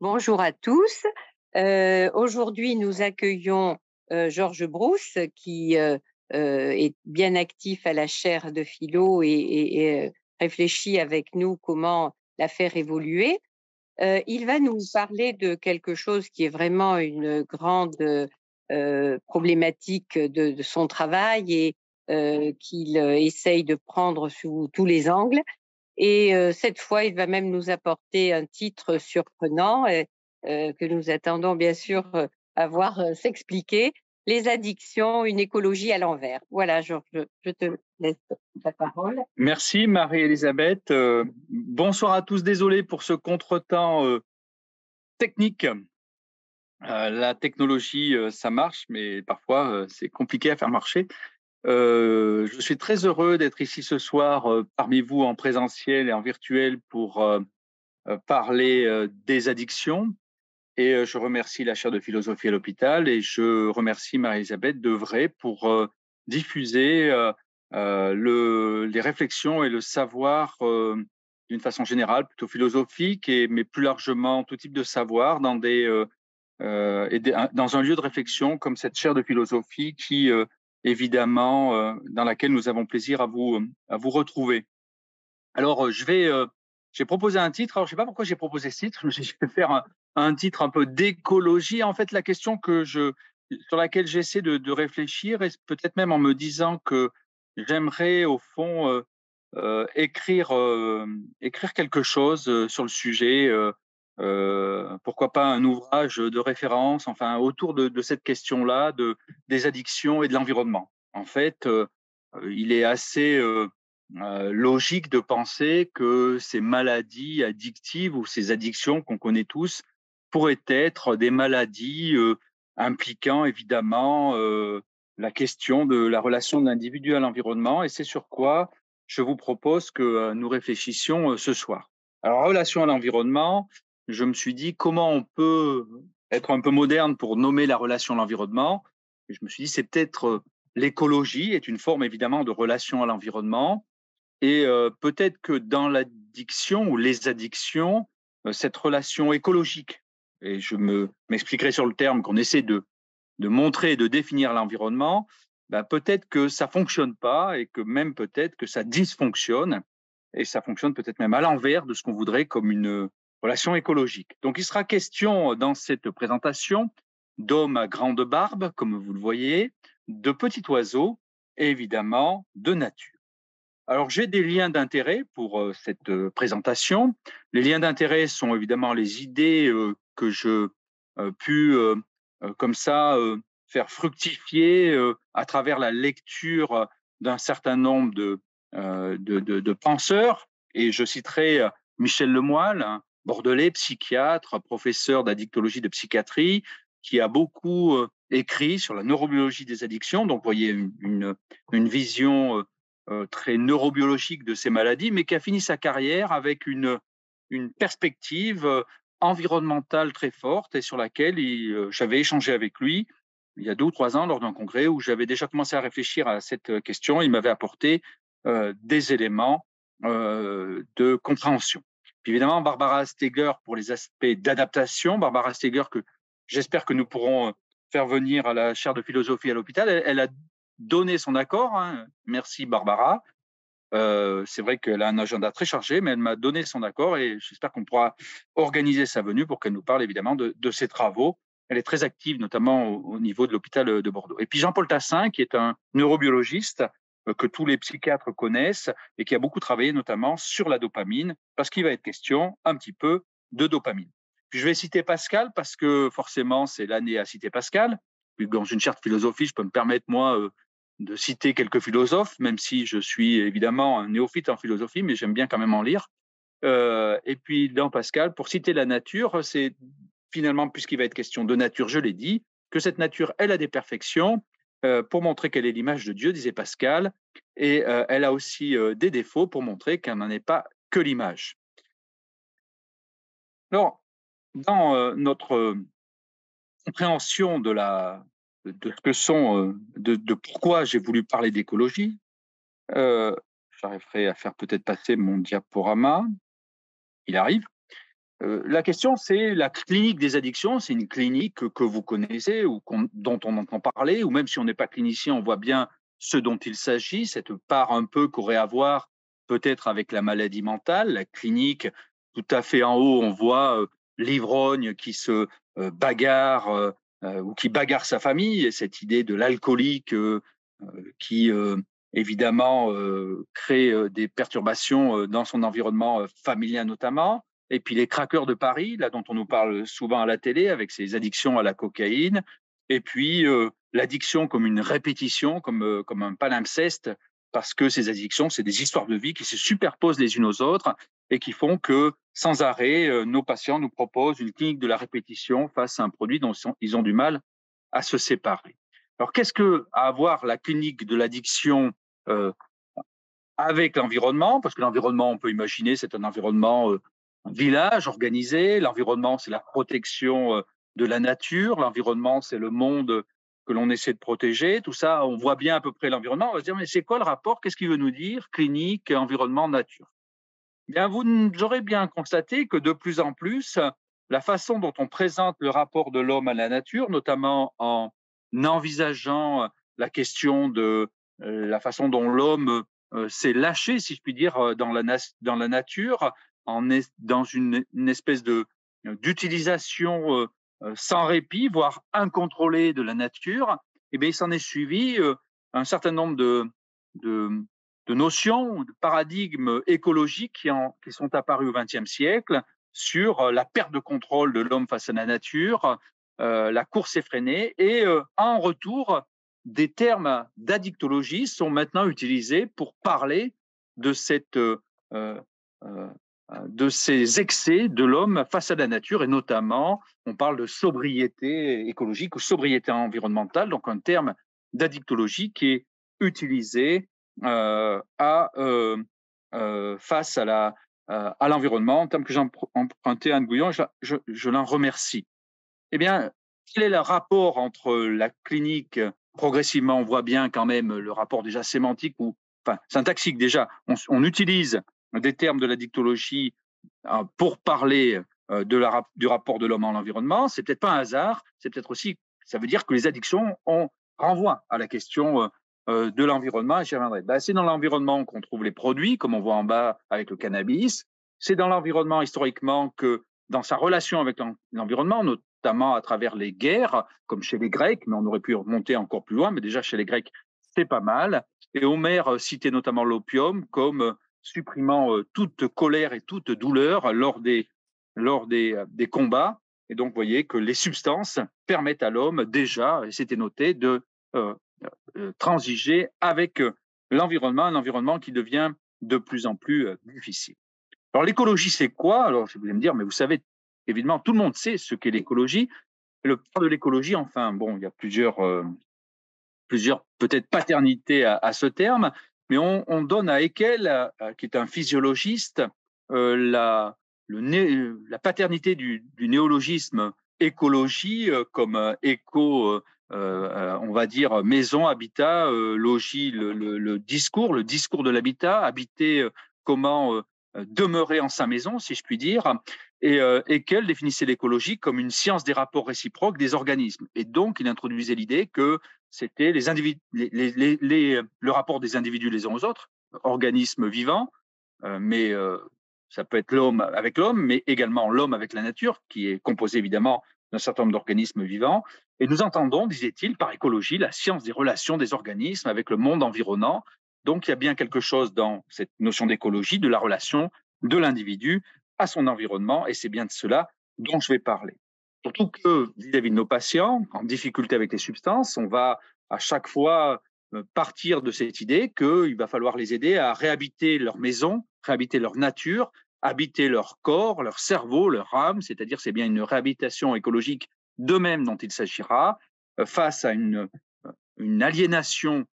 Bonjour à tous. Euh, aujourd'hui, nous accueillons euh, Georges Brousse, qui euh, est bien actif à la chaire de philo et, réfléchit avec nous comment la faire évoluer. il va nous parler de quelque chose qui est vraiment une grande problématique de, de, son travail et qu'il essaye de prendre sous tous les angles. Et cette fois, il va même nous apporter un titre surprenant que nous attendons bien sûr à voir s'expliquer. Les addictions, une écologie à l'envers. Voilà, Georges, je te laisse la parole. Merci Marie-Elisabeth. bonsoir à tous. Désolé pour ce contretemps technique. la technologie, ça marche, mais parfois c'est compliqué à faire marcher. Euh, je suis très heureux d'être ici ce soir euh, parmi vous en présentiel et en virtuel pour euh, parler des addictions. Et je remercie la chaire de philosophie à l'hôpital et je remercie Marie-Elisabeth Devray pour diffuser le, les réflexions et le savoir d'une façon générale, plutôt philosophique, mais plus largement tout type de savoir dans un lieu de réflexion comme cette chaire de philosophie qui évidemment, euh, dans laquelle nous avons plaisir à vous, euh, à vous retrouver. Alors, euh, je vais, j'ai proposé un titre. Alors, je ne sais pas pourquoi j'ai proposé ce titre. Je vais faire un, titre un peu d'écologie. En fait, la question que je, sur laquelle j'essaie de, réfléchir, et peut-être même en me disant que j'aimerais, au fond, écrire, écrire quelque chose sur le sujet. Euh, pourquoi pas un ouvrage de référence, enfin autour de, de cette question-là, de des addictions et de l'environnement. En fait, euh, il est assez euh, euh, logique de penser que ces maladies addictives ou ces addictions qu'on connaît tous pourraient être des maladies impliquant évidemment la question de la relation de l'individu à l'environnement, et c'est sur quoi je vous propose que nous réfléchissions ce soir. Alors, relation à l'environnement, je me suis dit comment on peut être un peu moderne pour nommer la relation à l'environnement. Je me suis dit, c'est peut-être euh, l'écologie est une forme évidemment de relation à l'environnement. Et euh, peut-être que dans l'addiction ou les addictions, euh, cette relation écologique, et je me m'expliquerai sur le terme qu'on essaie de, de montrer et de définir l'environnement, bah, peut-être que ça fonctionne pas et que même peut-être que ça dysfonctionne et ça fonctionne peut-être même à l'envers de ce qu'on voudrait comme une relations écologiques. Donc, il sera question dans cette présentation d'hommes à grande barbe, comme vous le voyez, de petits oiseaux et évidemment de nature. Alors, j'ai des liens d'intérêt pour euh, cette euh, présentation. Les liens d'intérêt sont évidemment les idées euh, que je pu, comme ça, faire fructifier à travers la lecture d'un certain nombre de, de, penseurs. Et je citerai Michel Lemoyle, hein, bordelais, psychiatre, professeur d'addictologie de psychiatrie, qui a beaucoup euh, écrit sur la neurobiologie des addictions. Donc, vous voyez une, vision euh, euh, très neurobiologique de ces maladies, mais qui a fini sa carrière avec une perspective environnementale très forte et sur laquelle j'avais échangé avec lui il y a deux ou trois ans lors d'un congrès où j'avais déjà commencé à réfléchir à cette question. Il m'avait apporté des éléments de compréhension évidemment, Barbara Steger pour les aspects d'adaptation. Barbara Steger, que j'espère que nous pourrons euh, faire venir à la chaire de philosophie à l'hôpital. Elle, a donné son accord. Hein. Merci Barbara. Euh, c'est vrai qu'elle a un agenda très chargé, mais elle m'a donné son accord et j'espère qu'on pourra organiser sa venue pour qu'elle nous parle évidemment de, ses travaux. Elle est très active, notamment au, au niveau de l'hôpital de Bordeaux. Et puis Jean-Paul Tassin, qui est un neurobiologiste, euh, que tous les psychiatres connaissent et qui a beaucoup travaillé notamment sur la dopamine, parce qu'il va être question un petit peu de dopamine. Je vais citer Pascal parce que forcément c'est l'année à citer Pascal. Dans une charte philosophie, je peux me permettre moi euh, de citer quelques philosophes, même si je suis évidemment un néophyte en philosophie, mais j'aime bien quand même en lire. Euh, et puis dans Pascal, pour citer la nature, c'est finalement, puisqu'il va être question de nature, je l'ai dit, que cette nature, elle a des perfections euh, pour montrer qu'elle est l'image de Dieu, disait Pascal, et euh, elle a aussi euh, des défauts pour montrer qu'elle n'en est pas que l'image. Alors, dans notre compréhension de, la, de ce sont, de pourquoi j'ai voulu parler d'écologie, j'arriverai à faire peut-être passer mon diaporama. Il arrive. La question, c'est la clinique des addictions. C'est une clinique que, vous connaissez ou dont on entend parler, ou même si on n'est pas clinicien, on voit bien ce dont il s'agit, cette part un peu qu'aurait à voir peut-être avec la maladie mentale. La clinique, tout à fait en haut, on voit l'ivrogne qui se bagarre ou qui bagarre sa famille, et cette idée de l'alcoolique qui évidemment crée des perturbations dans son environnement familial notamment. Et puis les craqueurs de Paris, là dont on nous parle souvent à la télé avec ses addictions à la cocaïne. Et puis l'addiction comme une répétition, comme, comme un palimpseste, parce que ces addictions, c'est des histoires de vie qui se superposent les unes aux autres et qui font que sans arrêt, nos patients nous proposent une clinique de la répétition face à un produit dont ils ont du mal à se séparer. Alors qu'est-ce que à avoir la clinique de l'addiction avec l'environnement? Parce que l'environnement, on peut imaginer, c'est un environnement village organisé. L'environnement, c'est la protection de la nature. L'environnement, c'est le monde que l'on essaie de protéger. Tout ça, on voit bien à peu près l'environnement. On va se dire, mais c'est quoi le rapport? Qu'est-ce qu'il veut nous dire? Clinique, environnement, nature. Eh bien, vous aurez bien constaté que de plus en plus, la façon dont on présente le rapport de l'homme à la nature, notamment en envisageant la question de la façon dont l'homme s'est lâché, si je puis dire, dans la nature, dans une, espèce de d'utilisation sans répit, voire incontrôlée de la nature, eh bien, il s'en est suivi un certain nombre de, notions, de paradigmes écologiques qui sont apparus au XXe siècle sur la perte de contrôle de l'homme face à la nature, la course effrénée, et en retour, des termes d'addictologie sont maintenant utilisés pour parler de cette de ces excès de l'homme face à la nature, et notamment, on parle de sobriété écologique ou sobriété environnementale, donc un terme d'addictologie qui est utilisé euh, à, euh, euh, face à, la, à l'environnement, en termes que j'ai emprunté à Anne Gouillon, je, je, l'en remercie. Eh bien, quel est le rapport entre la clinique Progressivement, on voit bien quand même le rapport déjà sémantique ou syntaxique déjà. On utilise des termes de la dictologie euh, pour parler euh, du rapport de l'homme à l'environnement, c'est peut-être pas un hasard, c'est peut-être aussi, ça veut dire que les addictions on renvoient à la question euh, de l'environnement, j'y. Ben, c'est dans l'environnement qu'on trouve les produits, comme on voit en bas avec le cannabis. C'est dans l'environnement historiquement que, dans sa relation avec l'environnement, notamment à travers les guerres, comme chez les Grecs, mais on aurait pu remonter encore plus loin, mais déjà chez les Grecs, c'est pas mal. Et Homère citait notamment l'opium comme supprimant toute colère et toute douleur lors des, lors des, des combats. Et donc, vous voyez que les substances permettent à l'homme déjà, et c'était noté, de transiger avec l'environnement, un environnement qui devient de plus en plus difficile. Alors, l'écologie, c'est quoi? Alors, vous allez me dire, mais vous savez, évidemment, tout le monde sait ce qu'est l'écologie. Le point de l'écologie, enfin, bon, il y a plusieurs, plusieurs peut-être paternités à, ce terme, mais on, donne à Haeckel, euh, qui est un physiologiste, euh, la, le la paternité du, néologisme écologie euh, comme éco, on va dire maison, habitat, logis, le, discours, le discours de l'habitat, habiter, comment demeurer en sa maison, si je puis dire. Et Haeckel définissait l'écologie comme une science des rapports réciproques des organismes. Et donc, il introduisait l'idée que c'était les individus, les, le rapport des individus les uns aux autres, organismes vivants, euh, mais euh, ça peut être l'homme avec l'homme, mais également l'homme avec la nature, qui est composé évidemment d'un certain nombre d'organismes vivants. Et nous entendons, disait-il, par écologie, la science des relations des organismes avec le monde environnant. Donc il y a bien quelque chose dans cette notion d'écologie, de la relation de l'individu à son environnement, et c'est bien de cela dont je vais parler. Surtout que vis-à-vis de nos patients en difficulté avec les substances, on va à chaque fois euh, partir de cette idée qu'il va falloir les aider à réhabiter leur maison, réhabiter leur nature, habiter leur corps, leur cerveau, leur âme, c'est-à-dire c'est bien une réhabilitation écologique d'eux-mêmes dont il s'agira, euh, face à une, euh, une aliénation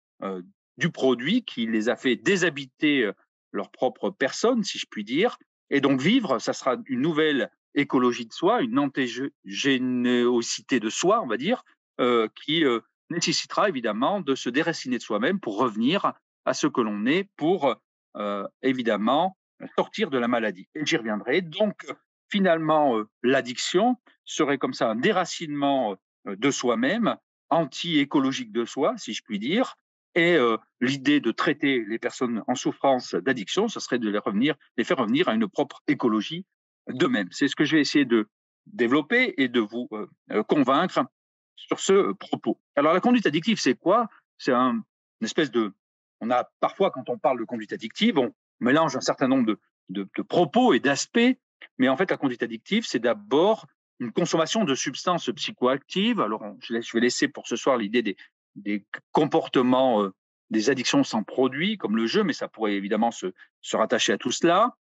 du produit qui les a fait déshabiter leur propre personne, si je puis dire. Et donc vivre, ça sera une nouvelle écologie de soi, une antégénéosité de soi, on va dire, euh, qui euh, nécessitera évidemment de se déraciner de soi-même pour revenir à ce que l'on est, pour euh, évidemment sortir de la maladie. Et j'y reviendrai. Donc, finalement, l'addiction serait comme ça un déracinement de soi-même, anti-écologique de soi, si je puis dire. Et l'idée de traiter les personnes en souffrance d'addiction, ce serait de les faire revenir à une propre écologie d'eux-mêmes. C'est ce que je vais essayer de développer et de vous convaincre sur ce propos. Alors la conduite addictive, c'est quoi? C'est un, une espèce de... On a parfois, quand on parle de conduite addictive, on mélange un certain nombre de, de, de propos et d'aspects, mais en fait la conduite addictive, c'est d'abord une consommation de substances psychoactives. Alors je vais laisser pour ce soir l'idée des, comportements, euh, des addictions sans produit, comme le jeu, mais ça pourrait évidemment se rattacher à tout cela.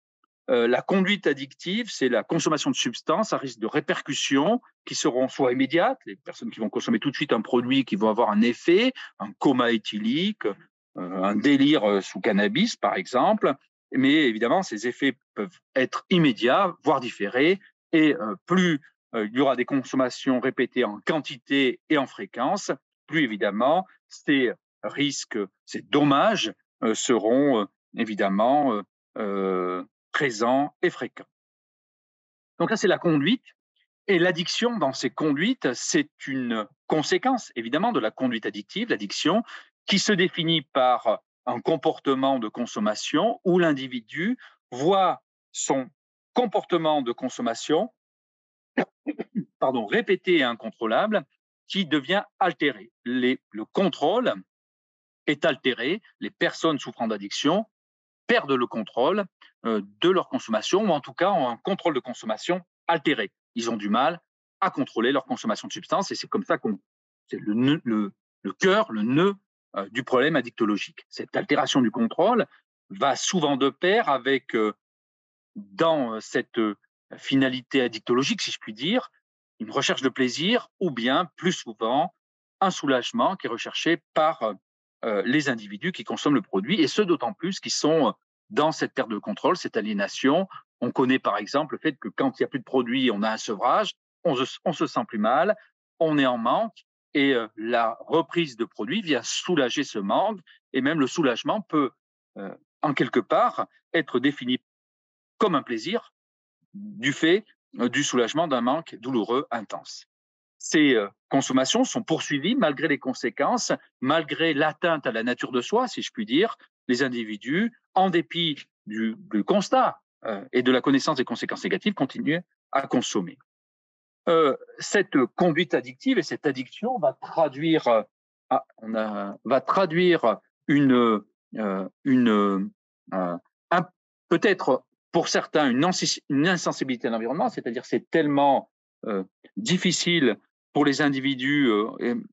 Euh, la conduite addictive, c'est la consommation de substances à risque de répercussions qui seront soit immédiates, les personnes qui vont consommer tout de suite un produit qui vont avoir un effet, un coma éthylique, euh, un délire euh, sous cannabis par exemple, mais évidemment ces effets peuvent être immédiats, voire différés, et plus il y aura des consommations répétées en quantité et en fréquence, plus évidemment ces risques, ces dommages seront évidemment présent et fréquent. Donc là, c'est la conduite. Et l'addiction dans ces conduites, c'est une conséquence évidemment de la conduite addictive, l'addiction, qui se définit par un comportement de consommation où l'individu voit son comportement de consommation pardon, répété et incontrôlable qui devient altéré. le contrôle est altéré, les personnes souffrant d'addiction perdent le contrôle euh, de leur consommation, ou en tout cas ont un contrôle de consommation altéré. Ils ont du mal à contrôler leur consommation de substances, et c'est comme ça qu'on c'est le, le, le cœur, le nœud euh, du problème addictologique. Cette altération du contrôle va souvent de pair avec, euh, dans cette finalité addictologique, si je puis dire, une recherche de plaisir ou bien, plus souvent, un soulagement qui est recherché par les individus qui consomment le produit, et ce d'autant plus qu'ils sont dans cette perte de contrôle, cette aliénation. On connaît par exemple le fait que quand il n'y a plus de produits, on a un sevrage, on se, sent plus mal, on est en manque et euh, la reprise de produits vient soulager ce manque et même le soulagement peut euh, en quelque part être défini comme un plaisir du fait euh, du soulagement d'un manque douloureux intense. Ces consommations sont poursuivies malgré les conséquences, malgré l'atteinte à la nature de soi, si je puis dire, les individus, en dépit du, constat euh, et de la connaissance des conséquences négatives, continuent à consommer. Euh, cette conduite addictive et cette addiction va traduire, euh, ah, va traduire une, une peut-être pour certains une insensibilité à l'environnement, c'est-à-dire c'est tellement difficile pour les individus,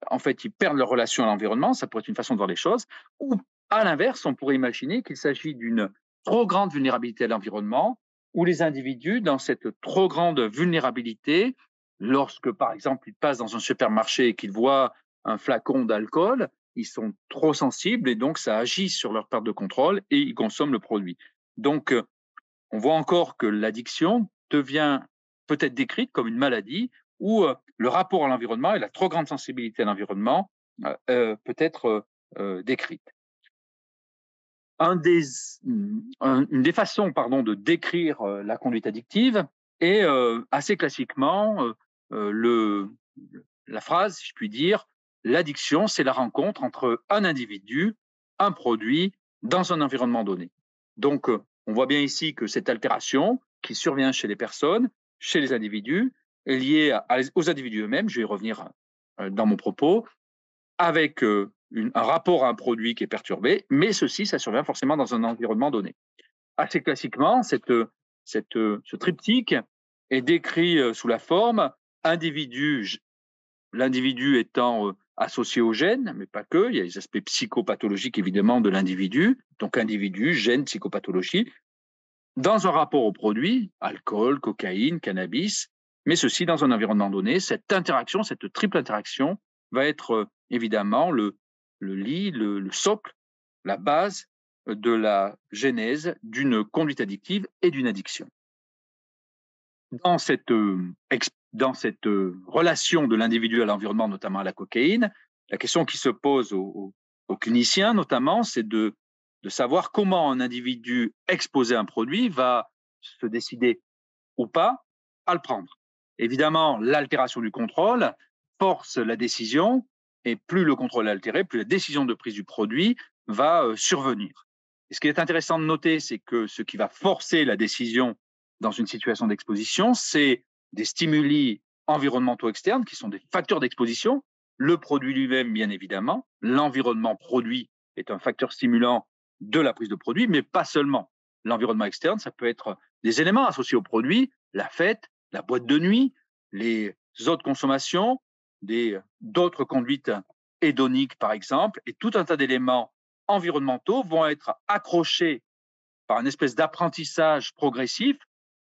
en fait, ils perdent leur relation à l'environnement, ça pourrait être une façon de voir les choses, ou à l'inverse, on pourrait imaginer qu'il s'agit d'une trop grande vulnérabilité à l'environnement, où les individus, dans cette trop grande vulnérabilité, lorsque, par exemple, ils passent dans un supermarché et qu'ils voient un flacon d'alcool, ils sont trop sensibles et donc ça agit sur leur perte de contrôle et ils consomment le produit. Donc, euh, on voit encore que l'addiction devient peut-être décrite comme une maladie où le rapport à l'environnement et la trop grande sensibilité à l'environnement peut être décrite une des façons pardon, de décrire la conduite addictive est assez classiquement le, la phrase, si je puis dire, l'addiction, c'est la rencontre entre un individu, un produit, dans un environnement donné. Donc, on voit bien ici que cette altération qui survient chez les personnes, chez les individus, est liée aux individus eux-mêmes, je vais y revenir dans mon propos, avec un rapport à un produit qui est perturbé, mais ceci, ça survient forcément dans un environnement donné. Assez classiquement, ce triptyque est décrit euh, sous la forme individu, l'individu étant euh, associé au gène, mais pas que, il y a les aspects psychopathologiques évidemment de l'individu, donc individu, gène, psychopathologie, dans un rapport au produit, alcool, cocaïne, cannabis, mais ceci dans un environnement donné. Cette interaction, cette triple interaction va être euh, évidemment le, lit, le, socle, la base de la genèse d'une conduite addictive et d'une addiction. Dans cette, euh, dans cette euh, relation de l'individu à l'environnement, notamment à la cocaïne, la question qui se pose aux, cliniciens, notamment, c'est de, de savoir comment un individu exposé à un produit va se décider ou pas à le prendre. Évidemment, l'altération du contrôle force la décision et plus le contrôle est altéré, plus la décision de prise du produit va euh, survenir. Et ce qui est intéressant de noter, c'est que ce qui va forcer la décision dans une situation d'exposition, c'est des stimuli environnementaux externes qui sont des facteurs d'exposition, le produit lui-même, bien évidemment, l'environnement produit est un facteur stimulant de la prise de produit, mais pas seulement. L'environnement externe, ça peut être des éléments associés au produit, la fête, la boîte de nuit, les autres consommations, d'autres conduites hédoniques, par exemple, et tout un tas d'éléments environnementaux vont être accrochés par une espèce d'apprentissage progressif,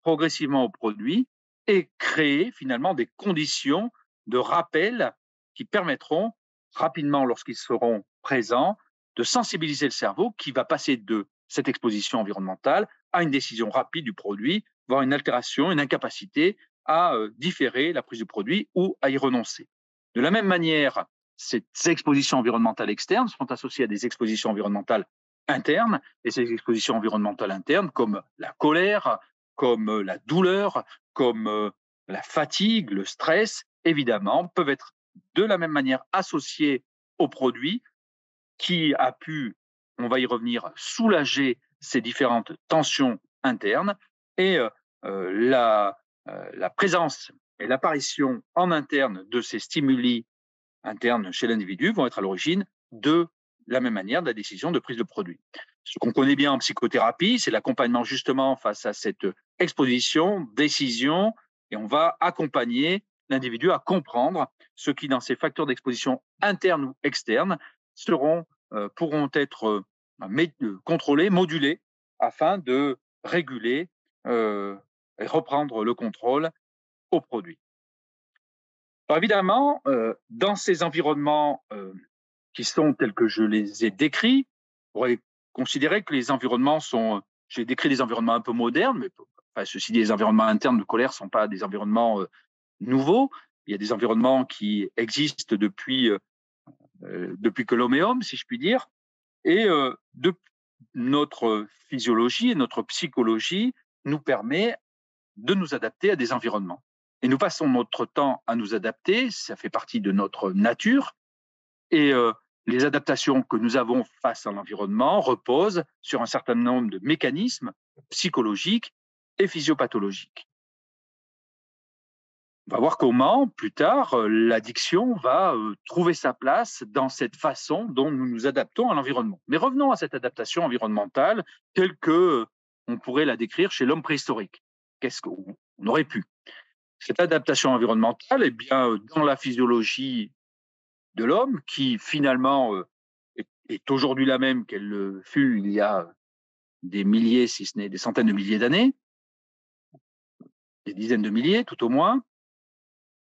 progressivement au produit, et créer finalement des conditions de rappel qui permettront rapidement, lorsqu'ils seront présents, de sensibiliser le cerveau qui va passer de cette exposition environnementale à une décision rapide du produit, voire une altération, une incapacité à différer la prise du produit ou à y renoncer. De la même manière, ces expositions environnementales externes sont associées à des expositions environnementales internes, et ces expositions environnementales internes, comme la colère, comme la douleur, comme la fatigue, le stress, évidemment, peuvent être de la même manière associées au produit qui a pu, on va y revenir, soulager ces différentes tensions internes et la, la présence et l'apparition en interne de ces stimuli internes chez l'individu vont être à l'origine de la même manière de la décision de prise de produit. Ce qu'on connaît bien en psychothérapie, c'est l'accompagnement justement face à cette exposition, décision, et on va accompagner l'individu à comprendre ce qui, dans ces facteurs d'exposition internes ou externes, seront, euh, pourront être euh, contrôlés, modulés, afin de réguler euh, et reprendre le contrôle au produit. Alors évidemment, euh, dans ces environnements euh, qui sont tels que je les ai décrits, on pourrait considérer que les environnements sont, j'ai décrit des environnements un peu modernes, mais ceci dit, les environnements internes de colère ne sont pas des environnements euh, nouveaux. Il y a des environnements qui existent depuis, depuis que l'homme est homme, si je puis dire. Et notre physiologie et notre psychologie nous permet de nous adapter à des environnements. Et nous passons notre temps à nous adapter, ça fait partie de notre nature. Et euh, les adaptations que nous avons face à l'environnement reposent sur un certain nombre de mécanismes psychologiques et physiopathologiques. On va voir comment, plus tard, euh, l'addiction va euh, trouver sa place dans cette façon dont nous nous adaptons à l'environnement. Mais revenons à cette adaptation environnementale telle que on pourrait la décrire chez l'homme préhistorique. Qu'est-ce qu'on aurait pu cette adaptation environnementale, est bien, euh, dans la physiologie de l'homme, qui finalement euh, est, aujourd'hui la même qu'elle fut il y a des milliers, si ce n'est des centaines de milliers d'années, des dizaines de milliers tout au moins,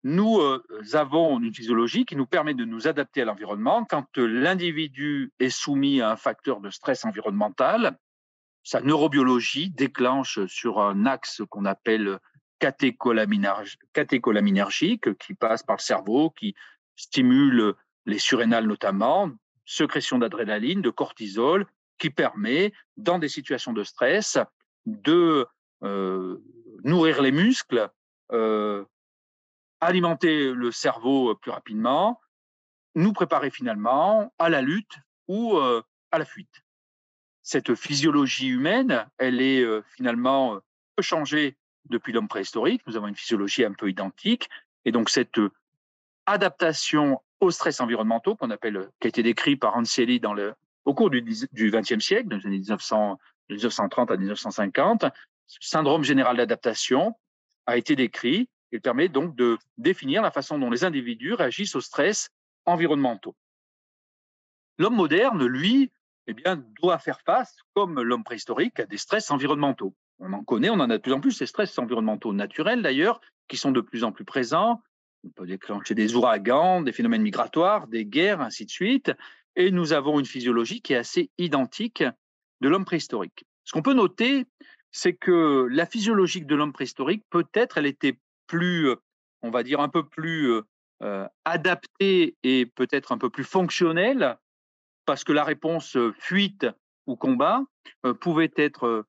nous euh, avons une physiologie qui nous permet de nous adapter à l'environnement. Quand l'individu est soumis à un facteur de stress environnemental, sa neurobiologie déclenche sur un axe qu'on appelle catécholaminergique qui passe par le cerveau, qui stimule les surrénales notamment, sécrétion d'adrénaline, de cortisol, qui permet, dans des situations de stress, de euh, nourrir les muscles, euh, alimenter le cerveau plus rapidement, nous préparer finalement à la lutte ou euh, à la fuite. Cette physiologie humaine, elle est finalement peu changée depuis l'homme préhistorique. Nous avons une physiologie un peu identique. Et donc, cette adaptation aux stress environnementaux qu'on appelle, qui a été décrit par Anseli dans le, au cours du XXe siècle, les années 1900, 1930 à 1950, ce syndrome général d'adaptation a été décrit. Il permet donc de définir la façon dont les individus réagissent aux stress environnementaux. L'homme moderne, lui, eh bien, doit faire face, comme l'homme préhistorique, à des stress environnementaux on en connaît, on en a de plus en plus, ces stress environnementaux naturels d'ailleurs, qui sont de plus en plus présents. On peut déclencher des ouragans, des phénomènes migratoires, des guerres, ainsi de suite. Et nous avons une physiologie qui est assez identique de l'homme préhistorique. Ce qu'on peut noter, c'est que la physiologie de l'homme préhistorique, peut-être, elle était plus, on va dire, un peu plus euh, adaptée et peut-être un peu plus fonctionnelle, parce que la réponse fuite ou combat pouvait être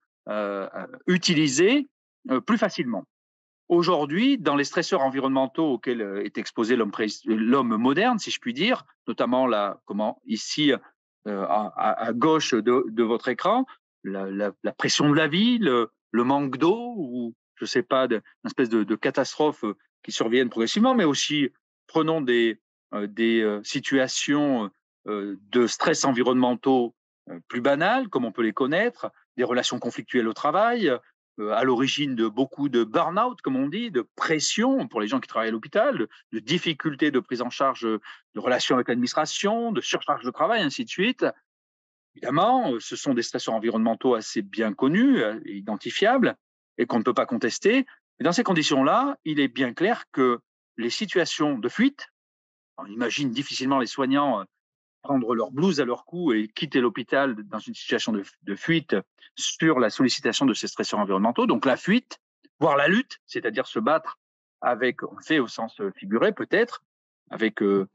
euh, plus facilement. Aujourd'hui, dans les stresseurs environnementaux auxquels est exposé l'homme moderne, si je puis dire, notamment là, comment, ici à, gauche de, votre écran, la, pression de la vie, le, manque d'eau ou je ne sais pas, une espèce de, euh, qui surviennent progressivement, mais aussi prenons des situations de stress environnementaux plus banales, comme on peut les connaître, des relations conflictuelles au travail, euh, à l'origine de beaucoup de burn-out, comme on dit, de pression pour les gens qui travaillent à l'hôpital, de, difficultés de prise en charge de relations avec l'administration, de surcharge de travail, ainsi de suite. Évidemment, euh, ce sont des stresseurs environnementaux assez bien connus euh, identifiables et qu'on ne peut pas contester. Mais dans ces conditions-là, il est bien clair que les situations de fuite, on imagine difficilement les soignants prendre leur blouse à leur cou et quitter l'hôpital dans une situation de, fuite sur la sollicitation de ces stresseurs environnementaux. Donc la fuite, voire la lutte, c'est-à-dire se battre avec, on le fait au sens figuré peut-être, avec euh,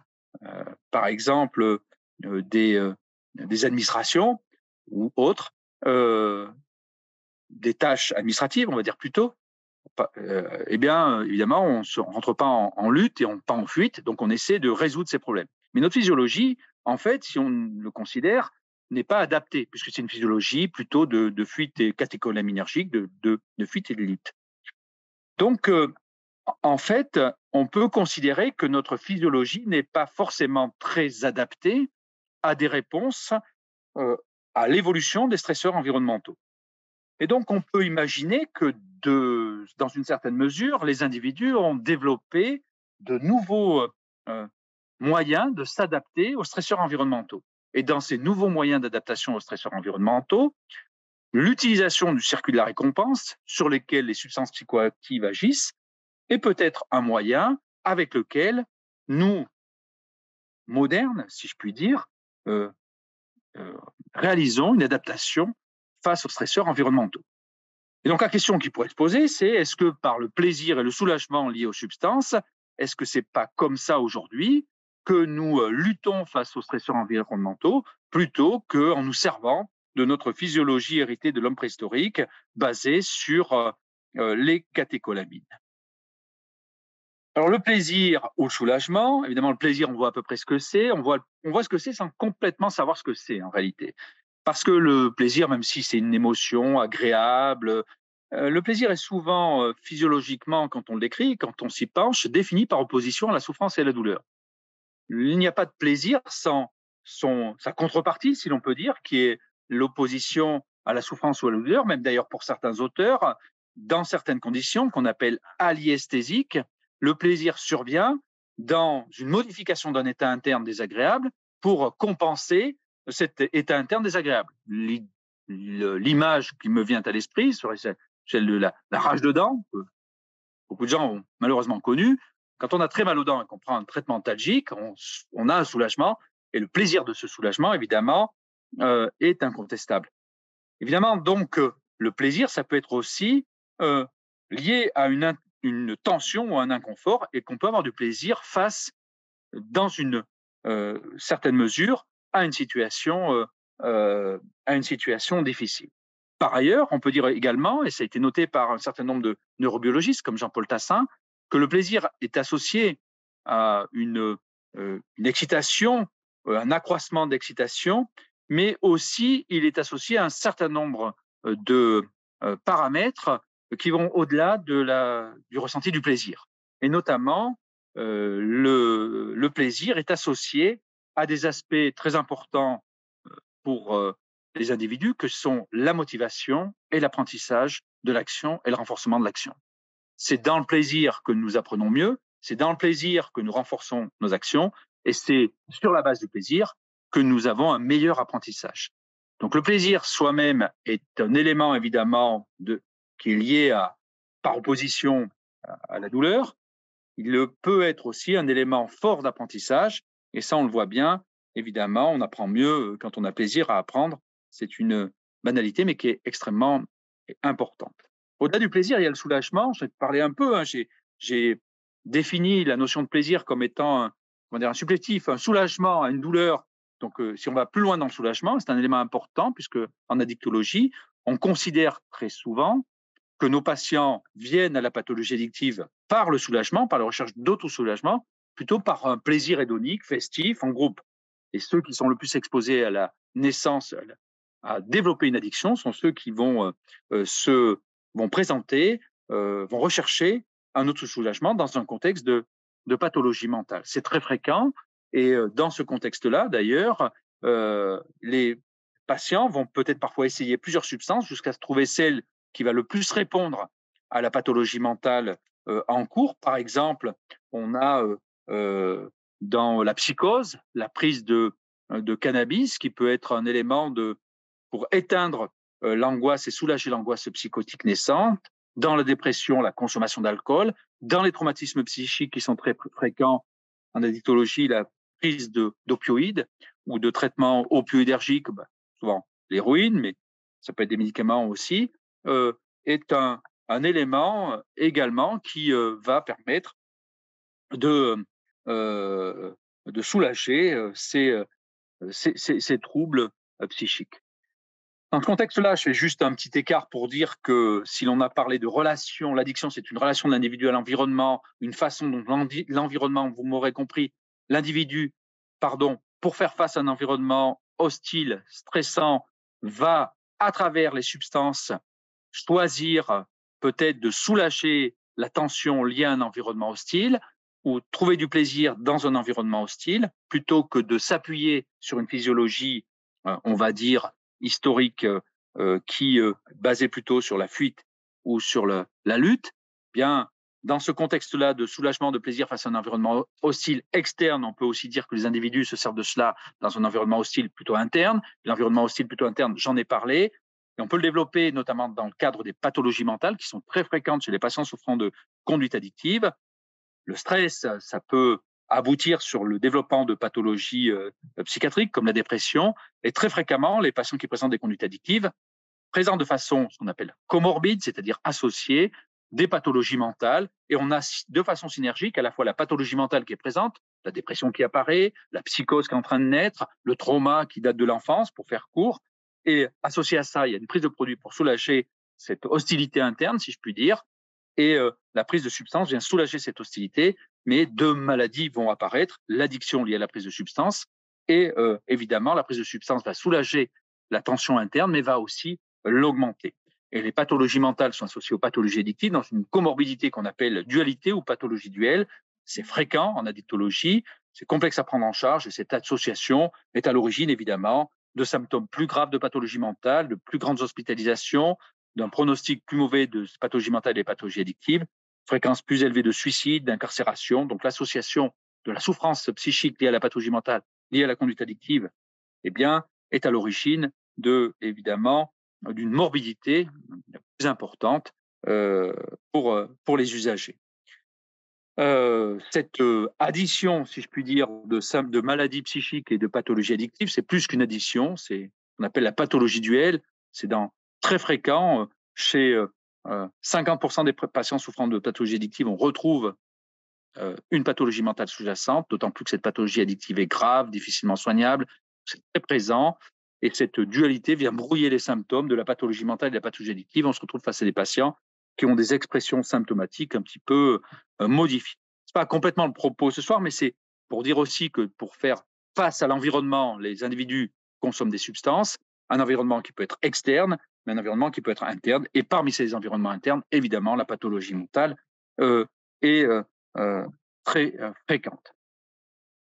euh, par exemple euh, des, des administrations ou autres, des tâches administratives, on va dire plutôt, eh bien, évidemment, on ne rentre pas en, en, lutte et on pas en fuite, donc on essaie de résoudre ces problèmes. Mais notre physiologie, en fait, si on le considère, n'est pas adapté, puisque c'est une physiologie plutôt de, fuite et catécholaminergique, de, de, fuite et de lutte. Donc, euh, en fait, on peut considérer que notre physiologie n'est pas forcément très adaptée à des réponses euh, à l'évolution des stresseurs environnementaux. Et donc, on peut imaginer que, de, dans une certaine mesure, les individus ont développé de nouveaux euh, moyens de s'adapter aux stresseurs environnementaux. Et dans ces nouveaux moyens d'adaptation aux stresseurs environnementaux, l'utilisation du circuit de la récompense sur lesquels les substances psychoactives agissent est peut-être un moyen avec lequel nous, modernes, si je puis dire, euh, euh, réalisons une adaptation face aux stresseurs environnementaux. Et donc la question qui pourrait se poser, c'est est-ce que par le plaisir et le soulagement liés aux substances, est-ce que c'est pas comme ça aujourd'hui que nous euh, luttons face aux stresseurs environnementaux plutôt qu'en nous servant de notre physiologie héritée de l'homme préhistorique basée sur euh, euh, les catécholamines. Alors le plaisir le soulagement, évidemment le plaisir on voit à peu près ce que c'est, on voit ce que c'est sans complètement savoir ce que c'est en réalité. Parce que le plaisir, même si c'est une émotion agréable, le plaisir est souvent physiologiquement, quand on le décrit, quand on s'y penche, défini par opposition à la souffrance et à la douleur il n'y a pas de plaisir sans son, sa contrepartie, si l'on peut dire, qui est l'opposition à la souffrance ou à la douleur, même d'ailleurs pour certains auteurs, dans certaines conditions qu'on appelle aliesthésiques, le plaisir survient dans une modification d'un état interne désagréable pour compenser cet état interne désagréable. L'image qui me vient à l'esprit serait celle de la, rage de dents, que beaucoup de gens ont malheureusement connue, quand on a très mal aux dents et qu'on prend un traitement talgique, on, a un soulagement et le plaisir de ce soulagement, évidemment, euh, est incontestable. Évidemment, donc, euh, le plaisir, ça peut être aussi euh, lié à une, tension ou un inconfort et qu'on peut avoir du plaisir face, dans une certaine mesure, à une situation difficile. Par ailleurs, on peut dire également, et ça a été noté par un certain nombre de neurobiologistes comme Jean-Paul Tassin, que le plaisir est associé à une, euh, excitation, euh, un accroissement d'excitation, mais aussi il est associé à un certain nombre euh, de paramètres qui vont au-delà du ressenti du plaisir. Et notamment, le, plaisir est associé à des aspects très importants pour les individus que sont la motivation et l'apprentissage de l'action et le renforcement de l'action. C'est dans le plaisir que nous apprenons mieux, c'est dans le plaisir que nous renforçons nos actions, et c'est sur la base du plaisir que nous avons un meilleur apprentissage. Donc le plaisir soi-même est un élément évidemment de, qui est lié à, par opposition à, la douleur. Il peut être aussi un élément fort d'apprentissage, et ça on le voit bien, évidemment, on apprend mieux quand on a plaisir à apprendre. C'est une banalité, mais qui est extrêmement importante. Au-delà du plaisir, il y a le soulagement. Te parler un peu. Hein. J'ai défini la notion de plaisir comme étant un, dire, un supplétif, un soulagement une douleur. Donc, euh, si on va plus loin dans le soulagement, c'est un élément important puisque en addictologie, on considère très souvent que nos patients viennent à la pathologie addictive par le soulagement, par la recherche d'auto-soulagement, plutôt par un plaisir hédonique, festif, en groupe. Et ceux qui sont le plus exposés à la naissance, à développer une addiction, sont ceux qui vont euh, euh, se vont présenter, euh, vont rechercher un auto-soulagement dans un contexte de, pathologie mentale. C'est très fréquent. Et dans ce contexte-là, d'ailleurs, les patients vont peut-être parfois essayer plusieurs substances jusqu'à trouver celle qui va le plus répondre à la pathologie mentale euh, en cours. Par exemple, on a euh, euh, dans la psychose la prise de, de cannabis qui peut être un élément de, pour éteindre l'angoisse et soulager l'angoisse psychotique naissante. Dans la dépression, la consommation d'alcool. Dans les traumatismes psychiques qui sont très fréquents en addictologie, la prise d'opioïdes ou de traitements opioïdergiques, bah, souvent l'héroïne, mais ça peut être des médicaments aussi. Euh, est un, élément euh, également qui euh, va permettre de, soulager ces troubles psychiques. Dans ce contexte-là, je fais juste un petit écart pour dire que si l'on a parlé de relation, l'addiction, c'est une relation de l'individu à l'environnement, une façon dont l'environnement, vous m'aurez compris, l'individu, pardon, pour faire face à un environnement hostile, stressant, va, à travers les substances, choisir peut-être de soulager la tension liée à un environnement hostile ou trouver du plaisir dans un environnement hostile plutôt que de s'appuyer sur une physiologie, euh, on va dire, historique qui euh, basée plutôt sur la fuite ou sur la lutte, bien dans ce contexte-là de soulagement, de plaisir face à un environnement hostile externe, on peut aussi dire que les individus se servent de cela dans un environnement hostile plutôt interne. L'environnement hostile plutôt interne, j'en ai parlé. Et on peut le développer notamment dans le cadre des pathologies mentales qui sont très fréquentes chez les patients souffrant de conduite addictive. Le stress, ça peut aboutir sur le développement de pathologies euh, psychiatriques comme la dépression. Et très fréquemment, les patients qui présentent des conduites addictives présentent de façon, ce qu'on appelle comorbide, c'est-à-dire associée, des pathologies mentales. Et on a de façon synergique à la fois la pathologie mentale qui est présente, la dépression qui apparaît, la psychose qui est en train de naître, le trauma qui date de l'enfance, pour faire court, et associé à ça, il y a une prise de produit pour soulager cette hostilité interne, si je puis dire. Et euh, la prise de substance vient soulager cette hostilité, mais deux maladies vont apparaître l'addiction liée à la prise de substance et euh, évidemment la prise de substance va soulager la tension interne, mais va aussi l'augmenter. Et les pathologies mentales sont associées aux pathologies addictives dans une comorbidité qu'on appelle dualité ou pathologie duelle. C'est fréquent en addictologie, c'est complexe à prendre en charge et cette association est à l'origine évidemment de symptômes plus graves de pathologie mentale, de plus grandes hospitalisations, d'un pronostic plus mauvais de pathologie mentale et pathologie addictive, fréquence plus élevée de suicide, d'incarcération. Donc l'association de la souffrance psychique liée à la pathologie mentale, liée à la conduite addictive, eh bien, est à l'origine de, évidemment, d'une morbidité plus importante euh, pour, euh, pour les usagers. Euh, cette addition, si je puis dire, de, maladies psychiques et de pathologies addictives, c'est plus qu'une addition, c'est ce qu'on appelle la pathologie duelle. C'est très fréquent chez 50% des patients souffrant de pathologies addictives, on retrouve une pathologie mentale sous-jacente, d'autant plus que cette pathologie addictive est grave, difficilement soignable, c'est très présent. Et cette dualité vient brouiller les symptômes de la pathologie mentale et de la pathologie addictive. On se retrouve face à des patients qui ont des expressions symptomatiques un petit peu euh, modifiées. C'est pas complètement le propos ce soir, mais c'est pour dire aussi que pour faire face à l'environnement, les individus consomment des substances, un environnement qui peut être externe, mais un environnement qui peut être interne. Et parmi ces environnements internes, évidemment, la pathologie mentale euh, est euh, euh très fréquente.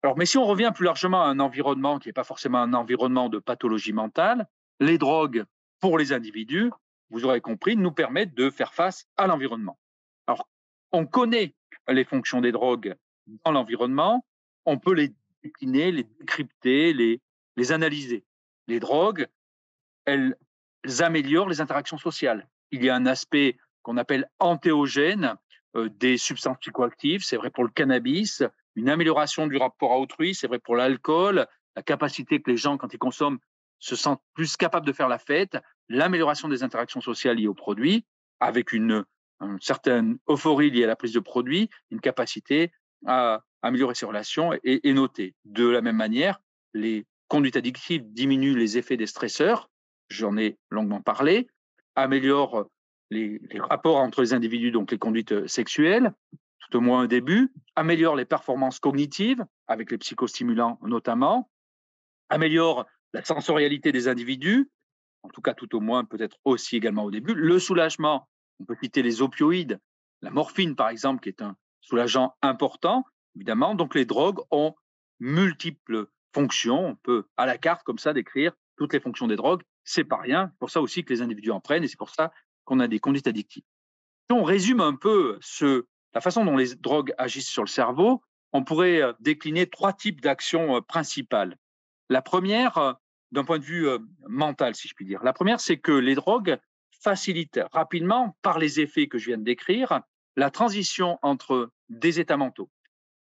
Alors, mais si on revient plus largement à un environnement qui n'est pas forcément un environnement de pathologie mentale, les drogues pour les individus vous aurez compris, nous permettent de faire face à l'environnement. Alors, on connaît les fonctions des drogues dans l'environnement, on peut les décliner, les décrypter, les, les analyser. Les drogues, elles améliorent les interactions sociales. Il y a un aspect qu'on appelle antéogène euh, des substances psychoactives, c'est vrai pour le cannabis, une amélioration du rapport à autrui, c'est vrai pour l'alcool, la capacité que les gens, quand ils consomment, se sentent plus capables de faire la fête, l'amélioration des interactions sociales liées aux produits, avec une, certaine euphorie liée à la prise de produits, une capacité à améliorer ses relations et, et noter. De la même manière, les conduites addictives diminuent les effets des stresseurs, j'en ai longuement parlé, améliorent les, rapports entre les individus, donc les conduites sexuelles, tout au moins au début, améliore les performances cognitives, avec les psychostimulants notamment, améliore la sensorialité des individus, en tout cas tout au moins peut-être aussi également au début, le soulagement, on peut citer les opioïdes, la morphine par exemple, qui est un soulageant important, évidemment, donc les drogues ont multiples fonctions, on peut à la carte comme ça décrire toutes les fonctions des drogues, c'est pas rien, c'est pour ça aussi que les individus en prennent et c'est pour ça qu'on a des conduites addictives. Si on résume un peu ce, la façon dont les drogues agissent sur le cerveau, on pourrait euh, décliner trois types d'actions euh, principales. La première, euh, d'un point de vue mental, si je puis dire, la première, c'est que les drogues facilitent rapidement, par les effets que je viens de décrire, la transition entre des états mentaux.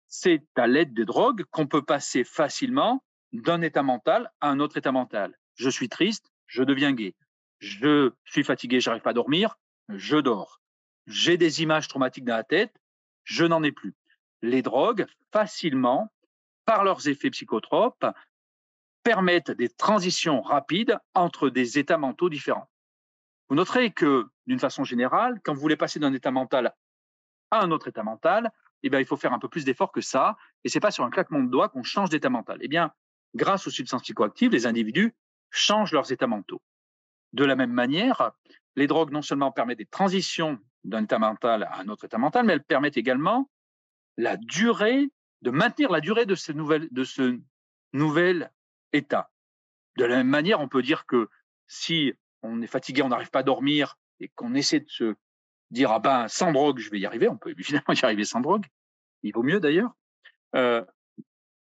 C'est à l'aide des drogues qu'on peut passer facilement d'un état mental à un autre état mental. Je suis triste, je deviens gai. Je suis fatigué, j'arrive pas à dormir, je dors. J'ai des images traumatiques dans la tête, je n'en ai plus. Les drogues, facilement, par leurs effets psychotropes, permettent des transitions rapides entre des états mentaux différents. Vous noterez que, d'une façon générale, quand vous voulez passer d'un état mental à un autre état mental, eh bien, il faut faire un peu plus d'efforts que ça, et c'est pas sur un claquement de doigts qu'on change d'état mental. Eh bien, grâce aux substances psychoactives, les individus changent leurs états mentaux. De la même manière, les drogues non seulement permettent des transitions d'un état mental à un autre état mental, mais elles permettent également la durée, de maintenir la durée de, ces nouvelles, de ce nouvel état. De la même manière, on peut dire que si on est fatigué, on n'arrive pas à dormir et qu'on essaie de se dire ah ben sans drogue je vais y arriver, on peut évidemment y arriver sans drogue, il vaut mieux d'ailleurs. Euh,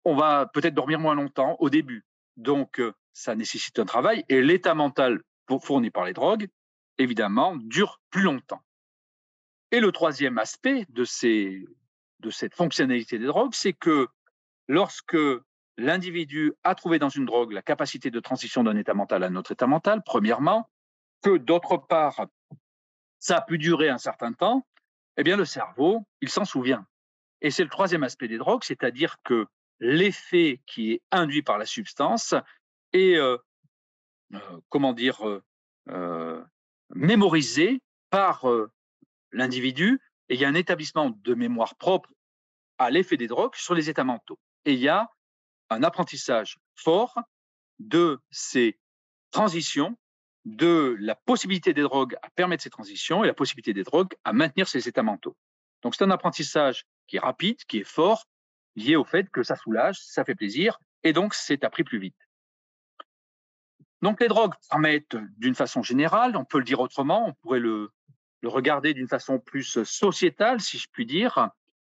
on va peut-être dormir moins longtemps au début, donc euh, ça nécessite un travail et l'état mental fourni par les drogues évidemment dure plus longtemps. Et le troisième aspect de, cette fonctionnalité des drogues, c'est que lorsque l'individu a trouvé dans une drogue la capacité de transition d'un état mental à un autre état mental, premièrement, que d'autre part, ça a pu durer un certain temps, eh bien le cerveau, il s'en souvient. Et c'est le troisième aspect des drogues, c'est-à-dire que l'effet qui est induit par la substance euh, comment dire, mémorisé par l'individu et il y a un établissement de mémoire propre à l'effet des drogues sur les états mentaux. Et il y a un apprentissage fort de ces transitions, de la possibilité des drogues à permettre ces transitions et la possibilité des drogues à maintenir ces états mentaux. Donc c'est un apprentissage qui est rapide, qui est fort, lié au fait que ça soulage, ça fait plaisir, et donc c'est appris plus vite. Donc les drogues permettent d'une façon générale, on peut le dire autrement, on pourrait le, regarder d'une façon plus sociétale, si je puis dire,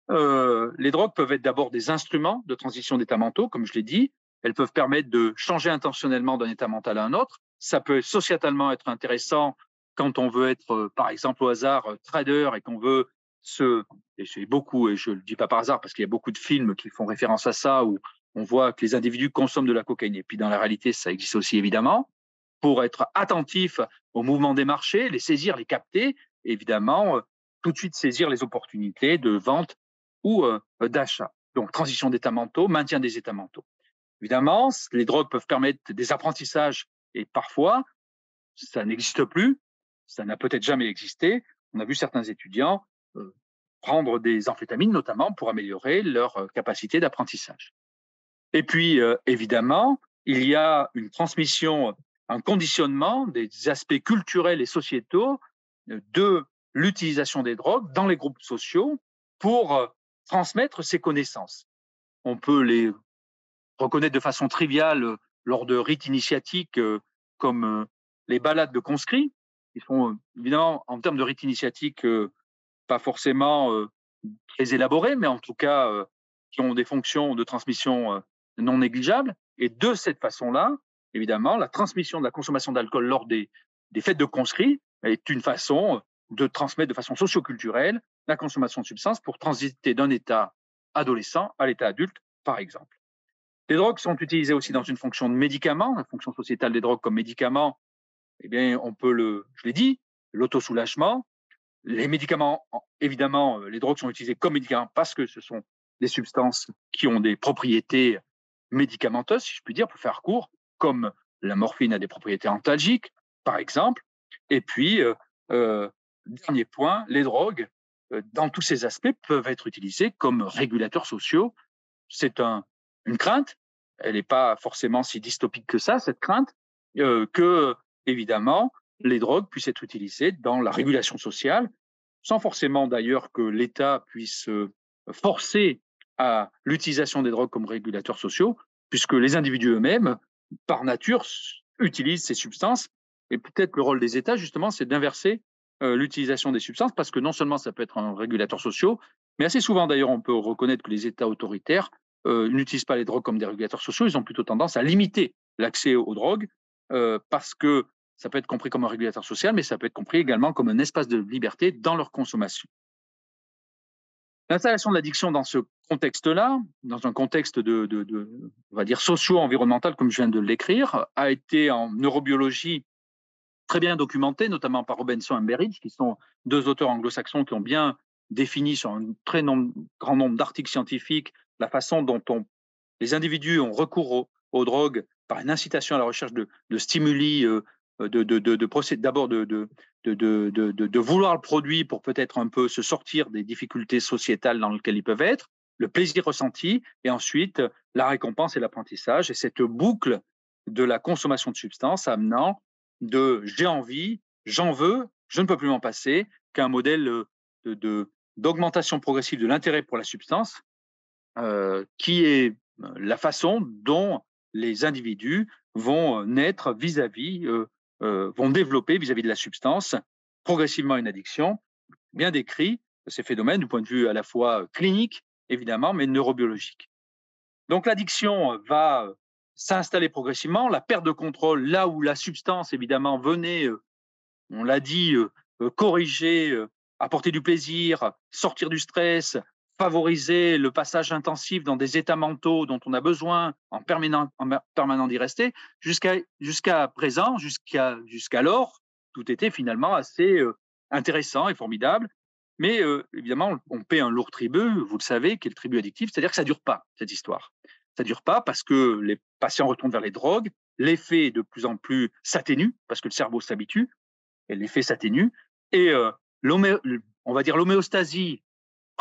euh, les drogues peuvent être d'abord des instruments de transition d'état mentaux, comme je l'ai dit. Elles peuvent permettre de changer intentionnellement d'un état mental à un autre. Ça peut sociétalement être intéressant quand on veut être, euh, par exemple, au hasard, euh, trader et qu'on veut se, et beaucoup, et je le dis pas par hasard parce qu'il y a beaucoup de films qui font référence à ça, où on voit que les individus consomment de la cocaïne. Et puis dans la réalité, ça existe aussi évidemment. Pour être attentif au mouvement des marchés, les saisir, les capter, évidemment, euh, tout de suite saisir les opportunités de vente ou euh, d'achat. Donc, transition d'état mentaux, maintien des états mentaux. Évidemment, les drogues peuvent permettre des apprentissages et parfois, ça n'existe plus, ça n'a peut-être jamais existé. On a vu certains étudiants euh, prendre des amphétamines notamment pour améliorer leur capacité d'apprentissage. Et puis, évidemment, il y a une transmission, un conditionnement des aspects culturels et sociétaux de l'utilisation des drogues dans les groupes sociaux pour euh, transmettre ces connaissances. On peut les reconnaître de façon triviale euh, lors de rites initiatiques euh, comme les balades de conscrits, qui sont évidemment en termes de rites initiatiques pas forcément très élaborés, mais en tout cas qui ont des fonctions de transmission non négligeables. Et de cette façon-là, évidemment, la transmission de la consommation d'alcool lors des, des fêtes de conscrits est une façon de transmettre de façon socioculturelle la consommation de substances pour transiter d'un état adolescent à l'état adulte, par exemple. Les drogues sont utilisées aussi dans une fonction de médicament, la fonction sociétale des drogues comme médicament. Eh bien, on peut le, je l'ai dit, l'autosoulagement. Les médicaments, évidemment, les drogues sont utilisées comme médicaments parce que ce sont des substances qui ont des propriétés médicamenteuses, si je puis dire, pour faire court, comme la morphine a des propriétés antalgiques, par exemple, et puis, euh, euh, dernier point, les drogues, dans tous ces aspects, peuvent être utilisées comme régulateurs sociaux. C'est un, une crainte, elle n'est pas forcément si dystopique que ça, cette crainte, que, évidemment, les drogues puissent être utilisées dans la régulation sociale, sans forcément d'ailleurs que l'État puisse forcer à l'utilisation des drogues comme régulateurs sociaux, puisque les individus eux-mêmes, par nature, utilisent ces substances. Et peut-être le rôle des États, justement, c'est d'inverser l'utilisation des substances, parce que non seulement ça peut être un régulateur social, mais assez souvent d'ailleurs, on peut reconnaître que les États autoritaires n'utilisent pas les drogues comme des régulateurs sociaux, ils ont plutôt tendance à limiter l'accès aux drogues, parce que ça peut être compris comme un régulateur social, mais ça peut être compris également comme un espace de liberté dans leur consommation. L'installation de l'addiction dans ce contexte-là, dans un contexte de, on va dire socio-environnemental, comme je viens de l'écrire, a été en neurobiologie très bien documentée, notamment par Robinson et Berridge, qui sont deux auteurs anglo-saxons qui ont bien défini sur un très grand nombre d'articles scientifiques la façon dont les individus ont recours aux, drogues par une incitation à la recherche de, stimuli euh, de, d'abord de, vouloir le produit pour peut-être un peu se sortir des difficultés sociétales dans lesquelles ils peuvent être, le plaisir ressenti, et ensuite la récompense et l'apprentissage, et cette boucle de la consommation de substances amenant de j'ai envie, j'en veux, je ne peux plus m'en passer, qu'un modèle de, d'augmentation progressive de l'intérêt pour la substance, euh, qui est la façon dont les individus vont naître vis-à-vis -vis, euh, vont développer vis-à-vis de la substance progressivement une addiction, bien décrit ces phénomènes du point de vue à la fois clinique, évidemment, mais neurobiologique. Donc l'addiction va s'installer progressivement, la perte de contrôle, là où la substance, évidemment, venait, euh, on l'a dit, euh, corriger, apporter du plaisir, sortir du stress, favoriser le passage intensif dans des états mentaux dont on a besoin en permanent, en permanent d'y rester, jusqu'à jusqu'à présent, jusqu'à jusqu'alors, tout était finalement assez euh, intéressant et formidable. Mais euh, évidemment, on paie un lourd tribut, vous le savez, qui est le tribut addictif, c'est-à-dire que ça dure pas, cette histoire. Ça dure pas parce que les patients retournent vers les drogues, l'effet de plus en plus s'atténue, parce que le cerveau s'habitue, et l'effet s'atténue, et euh, on va dire l'homéostasie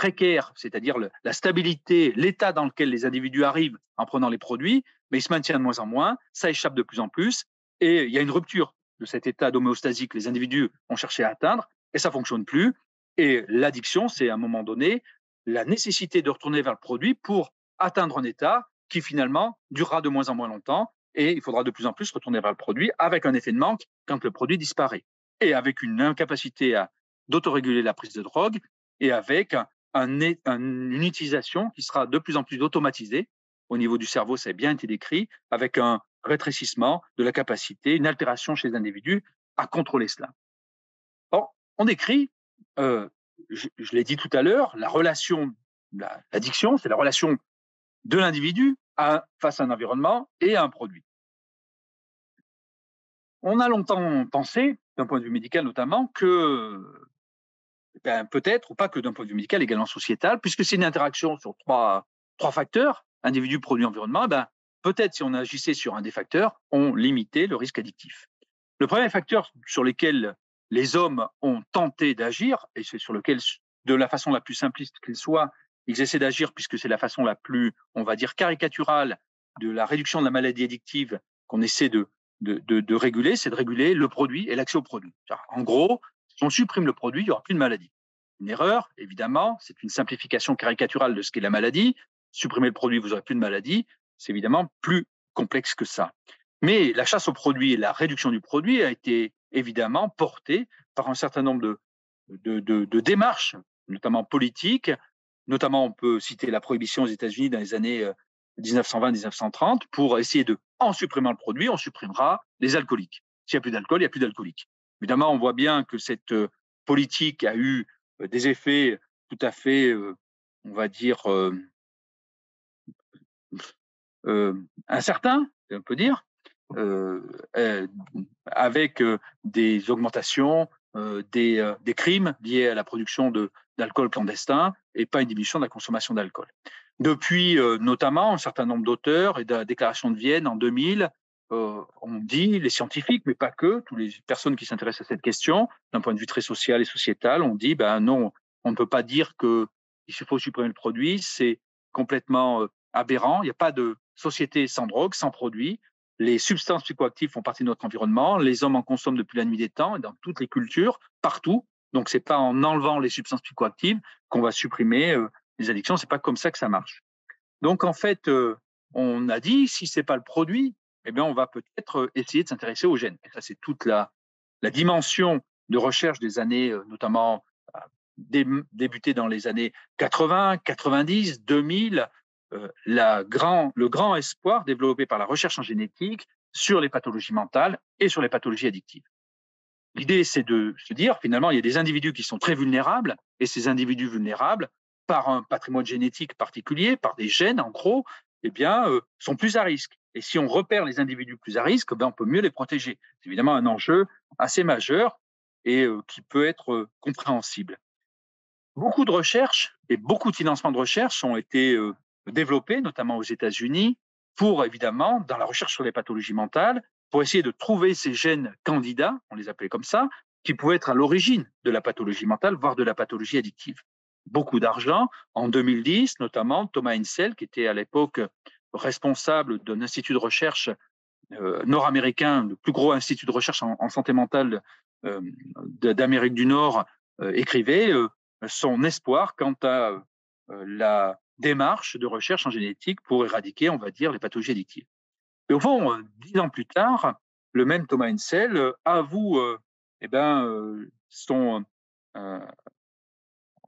précaire, c'est-à-dire la stabilité, l'état dans lequel les individus arrivent en prenant les produits, mais ils se maintiennent de moins en moins, ça échappe de plus en plus, et il y a une rupture de cet état d'homéostasie que les individus ont cherché à atteindre, et ça fonctionne plus. Et l'addiction, c'est à un moment donné la nécessité de retourner vers le produit pour atteindre un état qui finalement durera de moins en moins longtemps, et il faudra de plus en plus retourner vers le produit avec un effet de manque quand le produit disparaît, et avec une incapacité à d'autoréguler la prise de drogue, et avec une utilisation qui sera de plus en plus automatisée. Au niveau du cerveau, ça a bien été décrit, avec un rétrécissement de la capacité, une altération chez les individus à contrôler cela. on décrit, euh, je, l'ai dit tout à l'heure, la relation, l'addiction, c'est la relation de l'individu face à un environnement et à un produit. On a longtemps pensé, d'un point de vue médical notamment, que ben, peut-être, ou pas que d'un point de vue médical, également sociétal, puisque c'est une interaction sur trois, trois facteurs, individu, produit, environnement, ben, peut-être si on agissait sur un des facteurs, on limitait le risque addictif. Le premier facteur sur lequel les hommes ont tenté d'agir, et c'est sur lequel, de la façon la plus simpliste qu'il soit, ils essaient d'agir puisque c'est la façon la plus, on va dire, caricaturale de la réduction de la maladie addictive qu'on essaie de, de, de, de réguler, c'est de réguler le produit et l'accès au produit. En gros, si on supprime le produit, il n'y aura plus de maladie. Une erreur, évidemment, c'est une simplification caricaturale de ce qu'est la maladie. Supprimer le produit, vous n'aurez plus de maladie. C'est évidemment plus complexe que ça. Mais la chasse au produit et la réduction du produit a été évidemment portée par un certain nombre de, démarches, notamment politiques. Notamment, on peut citer la prohibition aux États-Unis dans les années 1920-1930 euh, pour essayer de, en supprimant le produit, on supprimera les alcooliques. S'il n'y a plus d'alcool, il n'y a plus d'alcooliques. Évidemment, on voit bien que cette euh, politique a eu euh, des effets tout à fait, euh, on va dire, incertains, on peut dire, avec des augmentations des, crimes liés à la production d'alcool clandestin et pas une diminution de la consommation d'alcool. Depuis notamment un certain nombre d'auteurs et de la déclaration de Vienne en 2000 on dit, les scientifiques, mais pas que, toutes les personnes qui s'intéressent à cette question, d'un point de vue très social et sociétal, on dit, ben non, on ne peut pas dire qu'il faut supprimer le produit, c'est complètement aberrant. Il n'y a pas de société sans drogue, sans produit. Les substances psychoactives font partie de notre environnement. Les hommes en consomment depuis la nuit des temps et dans toutes les cultures, partout. Donc, c'est pas en enlevant les substances psychoactives qu'on va supprimer les addictions. C'est pas comme ça que ça marche. Donc, en fait, on a dit, si c'est pas le produit, eh bien, on va peut-être essayer de s'intéresser aux gènes. Et ça, c'est toute la, dimension de recherche des années, notamment débuté dans les années 80, 90, 2000, la grand, le grand espoir développé par la recherche en génétique sur les pathologies mentales et sur les pathologies addictives. L'idée, c'est de se dire, finalement, il y a des individus qui sont très vulnérables, et ces individus vulnérables, par un patrimoine génétique particulier, par des gènes, en gros, eh bien, euh, sont plus à risque. Et si on repère les individus plus à risque, ben, on peut mieux les protéger. C'est évidemment un enjeu assez majeur et euh, qui peut être euh, compréhensible. Beaucoup de recherches et beaucoup de financements de recherche ont été développés, notamment aux États-Unis, pour évidemment, dans la recherche sur les pathologies mentales, pour essayer de trouver ces gènes candidats, on les appelait comme ça, qui pouvaient être à l'origine de la pathologie mentale, voire de la pathologie addictive. Beaucoup d'argent. En 2010, notamment, Thomas Hensel, qui était à l'époque responsable d'un institut de recherche euh, nord-américain, le plus gros institut de recherche en, santé mentale euh, d'Amérique du Nord, euh, écrivait son espoir quant à la démarche de recherche en génétique pour éradiquer, on va dire, les pathologies addictives. Et au fond, dix ans plus tard, le même Thomas Hensel avoue eh ben, son,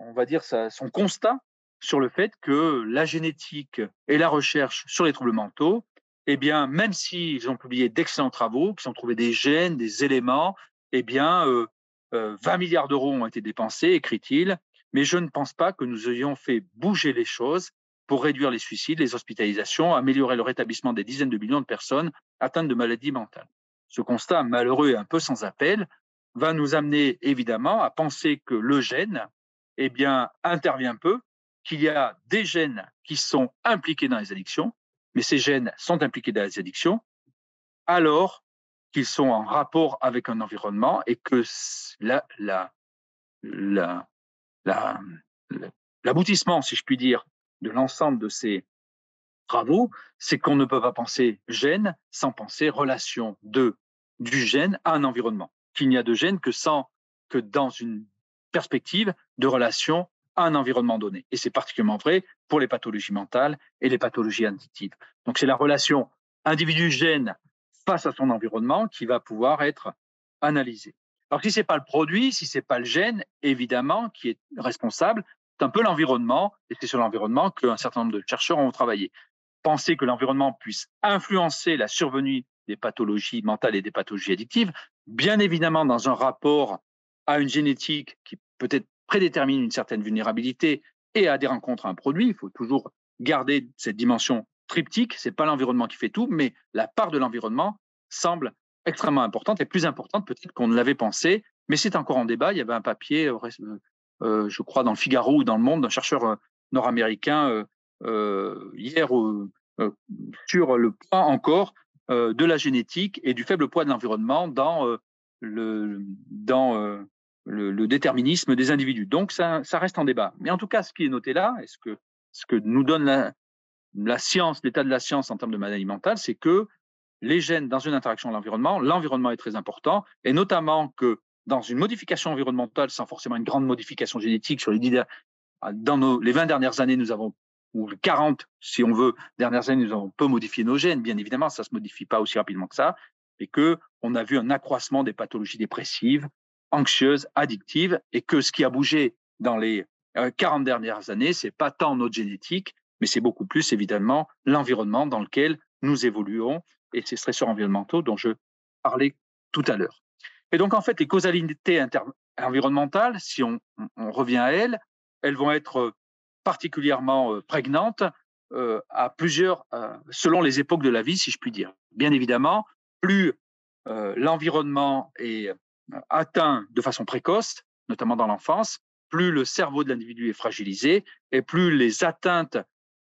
on va dire son constat sur le fait que la génétique et la recherche sur les troubles mentaux, eh bien, même s'ils ont publié d'excellents travaux, qui ont trouvé des gènes, des éléments, eh bien, 20 milliards d'euros ont été dépensés, écrit-il, mais je ne pense pas que nous ayons fait bouger les choses pour réduire les suicides, les hospitalisations, améliorer le rétablissement des dizaines de millions de personnes atteintes de maladies mentales. Ce constat malheureux et un peu sans appel va nous amener évidemment à penser que le gène eh bien, intervient peu, qu'il y a des gènes qui sont impliqués dans les addictions, mais ces gènes sont impliqués dans les addictions alors qu'ils sont en rapport avec un environnement et que l'aboutissement, si je puis dire, de l'ensemble de ces travaux, c'est qu'on ne peut pas penser gène sans penser relation de du gène à un environnement. Qu'il n'y a de gène que sans que dans une perspective de relation à un environnement donné. Et c'est particulièrement vrai pour les pathologies mentales et les pathologies addictives. Donc c'est la relation individu-gène face à son environnement qui va pouvoir être analysée. Alors si c'est pas le produit, si c'est pas le gène, évidemment, qui est responsable, c'est un peu l'environnement, et c'est sur l'environnement qu'un certain nombre de chercheurs ont travaillé. Penser que l'environnement puisse influencer la survenue des pathologies mentales et des pathologies addictives, bien évidemment dans un rapport à une génétique qui peut-être prédétermine une certaine vulnérabilité et à des rencontres à un produit, il faut toujours garder cette dimension triptyque. C'est pas l'environnement qui fait tout, mais la part de l'environnement semble extrêmement importante et plus importante peut-être qu'on ne l'avait pensé. Mais c'est encore en débat. Il y avait un papier euh, euh, je crois, dans le Figaro ou dans le Monde, d'un chercheur euh, nord-américain euh, hier sur le poids encore de la génétique et du faible poids de l'environnement dans le dans le, déterminisme des individus. Donc ça, ça reste en débat. Mais en tout cas, ce qui est noté là, et ce que ce que nous donne la, science, l'état de la science en termes de maladie mentale, c'est que les gènes dans une interaction avec l'environnement, l'environnement est très important, et notamment que dans une modification environnementale sans forcément une grande modification génétique sur les dans nos, les 20 dernières années, nous avons, ou 40, si on veut, dernières années, nous avons peu modifié nos gènes. Bien évidemment, ça ne se modifie pas aussi rapidement que ça. Et que on a vu un accroissement des pathologies dépressives, anxieuses, addictives, et que ce qui a bougé dans les 40 euh, dernières années, c'est pas tant notre génétique, mais c'est beaucoup plus, évidemment, l'environnement dans lequel nous évoluons et ces stresseurs environnementaux dont je parlais tout à l'heure. Et donc, en fait, les causalités environnementales, si on, revient à elles, elles vont être euh, particulièrement euh, prégnantes à plusieurs, selon les époques de la vie, si je puis dire. Bien évidemment, plus l'environnement est atteint de façon précoce, notamment dans l'enfance, plus le cerveau de l'individu est fragilisé et plus les atteintes,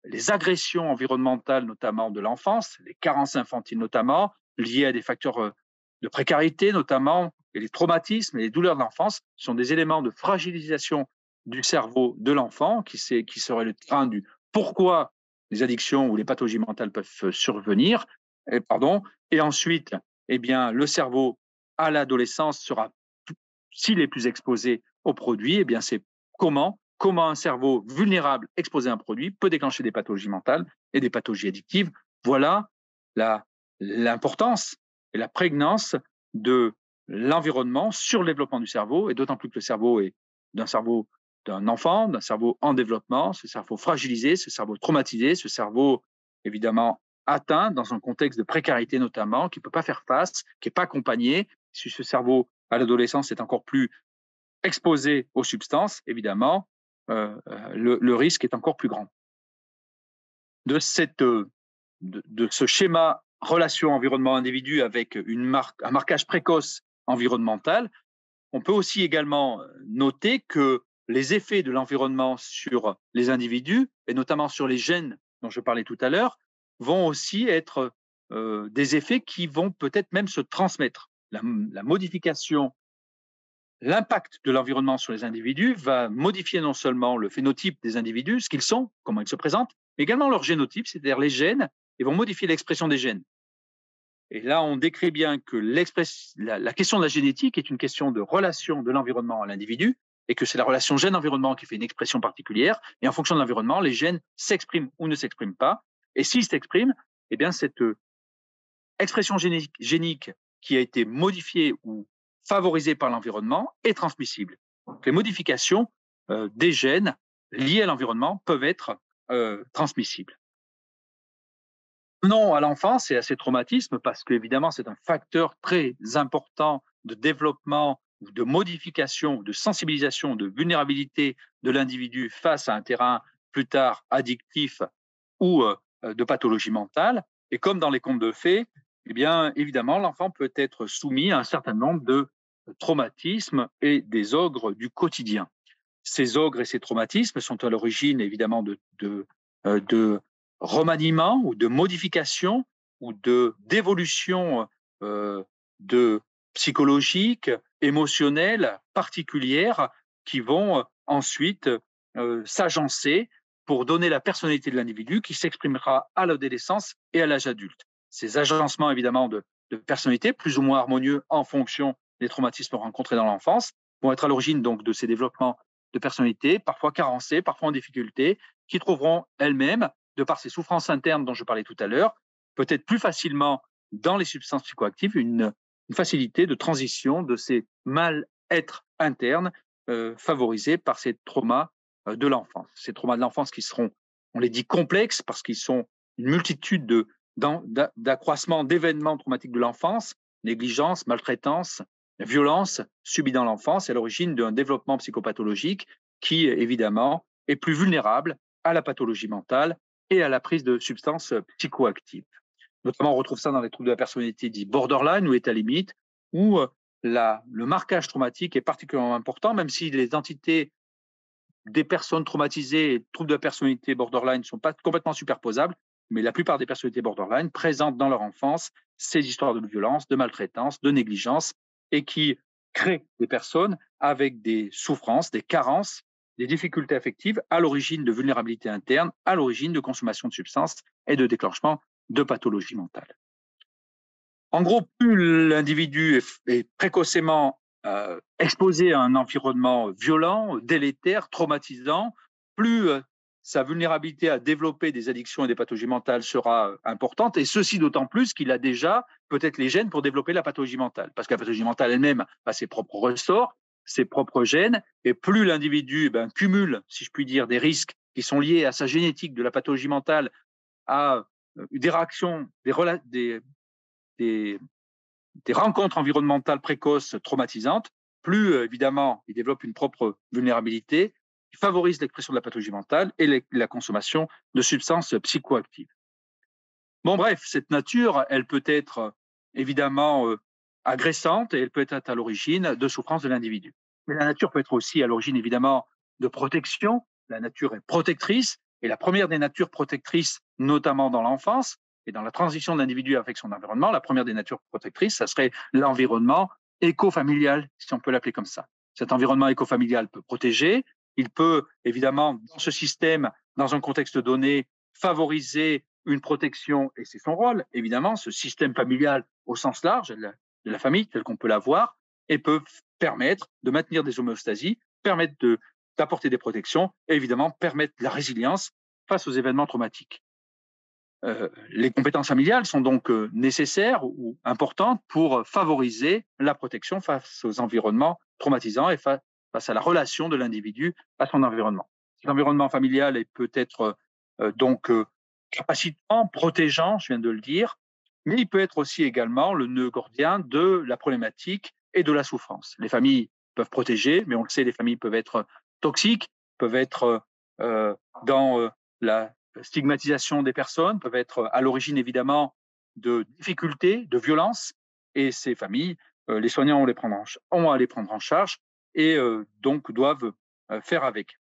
les agressions environnementales, notamment de l'enfance, les carences infantiles notamment, liés à des facteurs de précarité notamment, et les traumatismes et les douleurs de l'enfance sont des éléments de fragilisation du cerveau de l'enfant qui, qui serait le train du pourquoi les addictions ou les pathologies mentales peuvent survenir. Et, pardon. Et ensuite, eh bien, le cerveau à l'adolescence sera, s'il est plus exposé au produit, eh bien, c'est comment, comment un cerveau vulnérable exposé à un produit peut déclencher des pathologies mentales et des pathologies addictives. Voilà l'importance et la prégnance de l'environnement sur le développement du cerveau, et d'autant plus que le cerveau est d'un cerveau d'un enfant, d'un cerveau en développement, ce cerveau fragilisé, ce cerveau traumatisé, ce cerveau évidemment atteint dans un contexte de précarité notamment, qui ne peut pas faire face, qui n'est pas accompagné. Si ce cerveau à l'adolescence est encore plus exposé aux substances, évidemment, euh, euh, le, risque est encore plus grand. De, cette, de, de ce schéma relation environnement-individu avec une un marquage précoce environnemental, on peut aussi également noter que les effets de l'environnement sur les individus, et notamment sur les gènes dont je parlais tout à l'heure, vont aussi être des effets qui vont peut-être même se transmettre. La, la modification, l'impact de l'environnement sur les individus va modifier non seulement le phénotype des individus, ce qu'ils sont, comment ils se présentent, mais également leur génotype, c'est-à-dire les gènes, et vont modifier l'expression des gènes. Et là, on décrit bien que la, la, question de la génétique est une question de relation de l'environnement à l'individu et que c'est la relation gène-environnement qui fait une expression particulière. Et en fonction de l'environnement, les gènes s'expriment ou ne s'expriment pas. Et s'ils s'expriment, eh bien, cette euh, expression génique, qui a été modifiée ou favorisée par l'environnement est transmissible. Donc, les modifications euh, des gènes liées à l'environnement peuvent être euh, transmissibles. Non à l'enfance et à ces traumatismes parce qu'évidemment, c'est un facteur très important de développement de modification de sensibilisation, de vulnérabilité de l'individu face à un terrain plus tard addictif ou de pathologie mentale. Et comme dans les contes de fées, eh bien, évidemment, l'enfant peut être soumis à un certain nombre de traumatismes et des ogres du quotidien. Ces ogres et ces traumatismes sont à l'origine, évidemment, de, euh, de remaniement ou de modification ou de d'évolution euh, de psychologique, émotionnelle particulière qui vont ensuite euh, s'agencer pour donner la personnalité de l'individu qui s'exprimera à l'adolescence et à l'âge adulte. Ces agencements évidemment de, personnalité, plus ou moins harmonieux en fonction des traumatismes rencontrés dans l'enfance, vont être à l'origine donc de ces développements de personnalité, parfois carencés, parfois en difficulté, qui trouveront elles-mêmes de par ces souffrances internes dont je parlais tout à l'heure, peut-être plus facilement dans les substances psychoactives une, facilité de transition de ces mal-être internes euh, favorisés par ces traumas de l'enfance. Ces traumas de l'enfance qui seront, on les dit complexes parce qu'ils sont une multitude de d'accroissement d'événements traumatiques de l'enfance, négligence, maltraitance, violence subie dans l'enfance, à l'origine d'un développement psychopathologique qui, évidemment, est plus vulnérable à la pathologie mentale et à la prise de substances psychoactives. Notamment, on retrouve ça dans les troubles de la personnalité dits borderline ou état limite, où euh, le marquage traumatique est particulièrement important, même si les entités des personnes traumatisées et troubles de personnalité borderline ne sont pas complètement superposables, mais la plupart des personnalités borderline présentent dans leur enfance ces histoires de violence, de maltraitance, de négligence, et qui créent des personnes avec des souffrances, des carences des difficultés affectives à l'origine de vulnérabilité interne, à l'origine de consommation de substances et de déclenchement de pathologies mentales. En gros, plus l'individu est, précocement euh, exposé à un environnement violent, délétère, traumatisant, plus euh, sa vulnérabilité à développer des addictions et des pathologies mentales sera euh, importante, et ceci d'autant plus qu'il a déjà peut-être les gènes pour développer la pathologie mentale, parce que la pathologie mentale elle-même a ses propres ressorts, ses propres gènes, et plus l'individu eh ben, cumule, si je puis dire, des risques qui sont liés à sa génétique de la pathologie mentale, à des réactions, des, rencontres environnementales précoces traumatisantes, plus euh, évidemment il développe une propre vulnérabilité qui favorise l'expression de la pathologie mentale et la consommation de substances psychoactives. Bon, bref, cette nature, elle peut être évidemment euh, agressante et elle peut être à l'origine de souffrances de l'individu. Mais la nature peut être aussi à l'origine évidemment de protection. La nature est protectrice et la première des natures protectrices, notamment dans l'enfance, et dans la transition de l'individu avec son environnement, la première des natures protectrices, ça serait l'environnement éco-familial, si on peut l'appeler comme ça. Cet environnement éco-familial peut protéger, il peut évidemment, dans ce système, dans un contexte donné, favoriser une protection, et c'est son rôle, évidemment, ce système familial au sens large de la, famille, tel qu'on peut l'avoir, et peut permettre de maintenir des homéostasies, permettre d'apporter des protections, et évidemment permettre la résilience face aux événements traumatiques. Euh, les compétences familiales sont donc euh, nécessaires ou importantes pour favoriser la protection face aux environnements traumatisants et face à la relation de l'individu à son environnement. L'environnement familial peut être euh, donc capacitant, protégeant, je viens de le dire, mais il peut être aussi également le nœud gordien de la problématique et de la souffrance. Les familles peuvent protéger, mais on le sait, les familles peuvent être toxiques, peuvent être dans la stigmatisation des personnes, peuvent être à l'origine évidemment de difficultés, de violences, et ces familles, euh, les soignants ont, à les prendre en charge et euh, donc doivent euh, faire avec.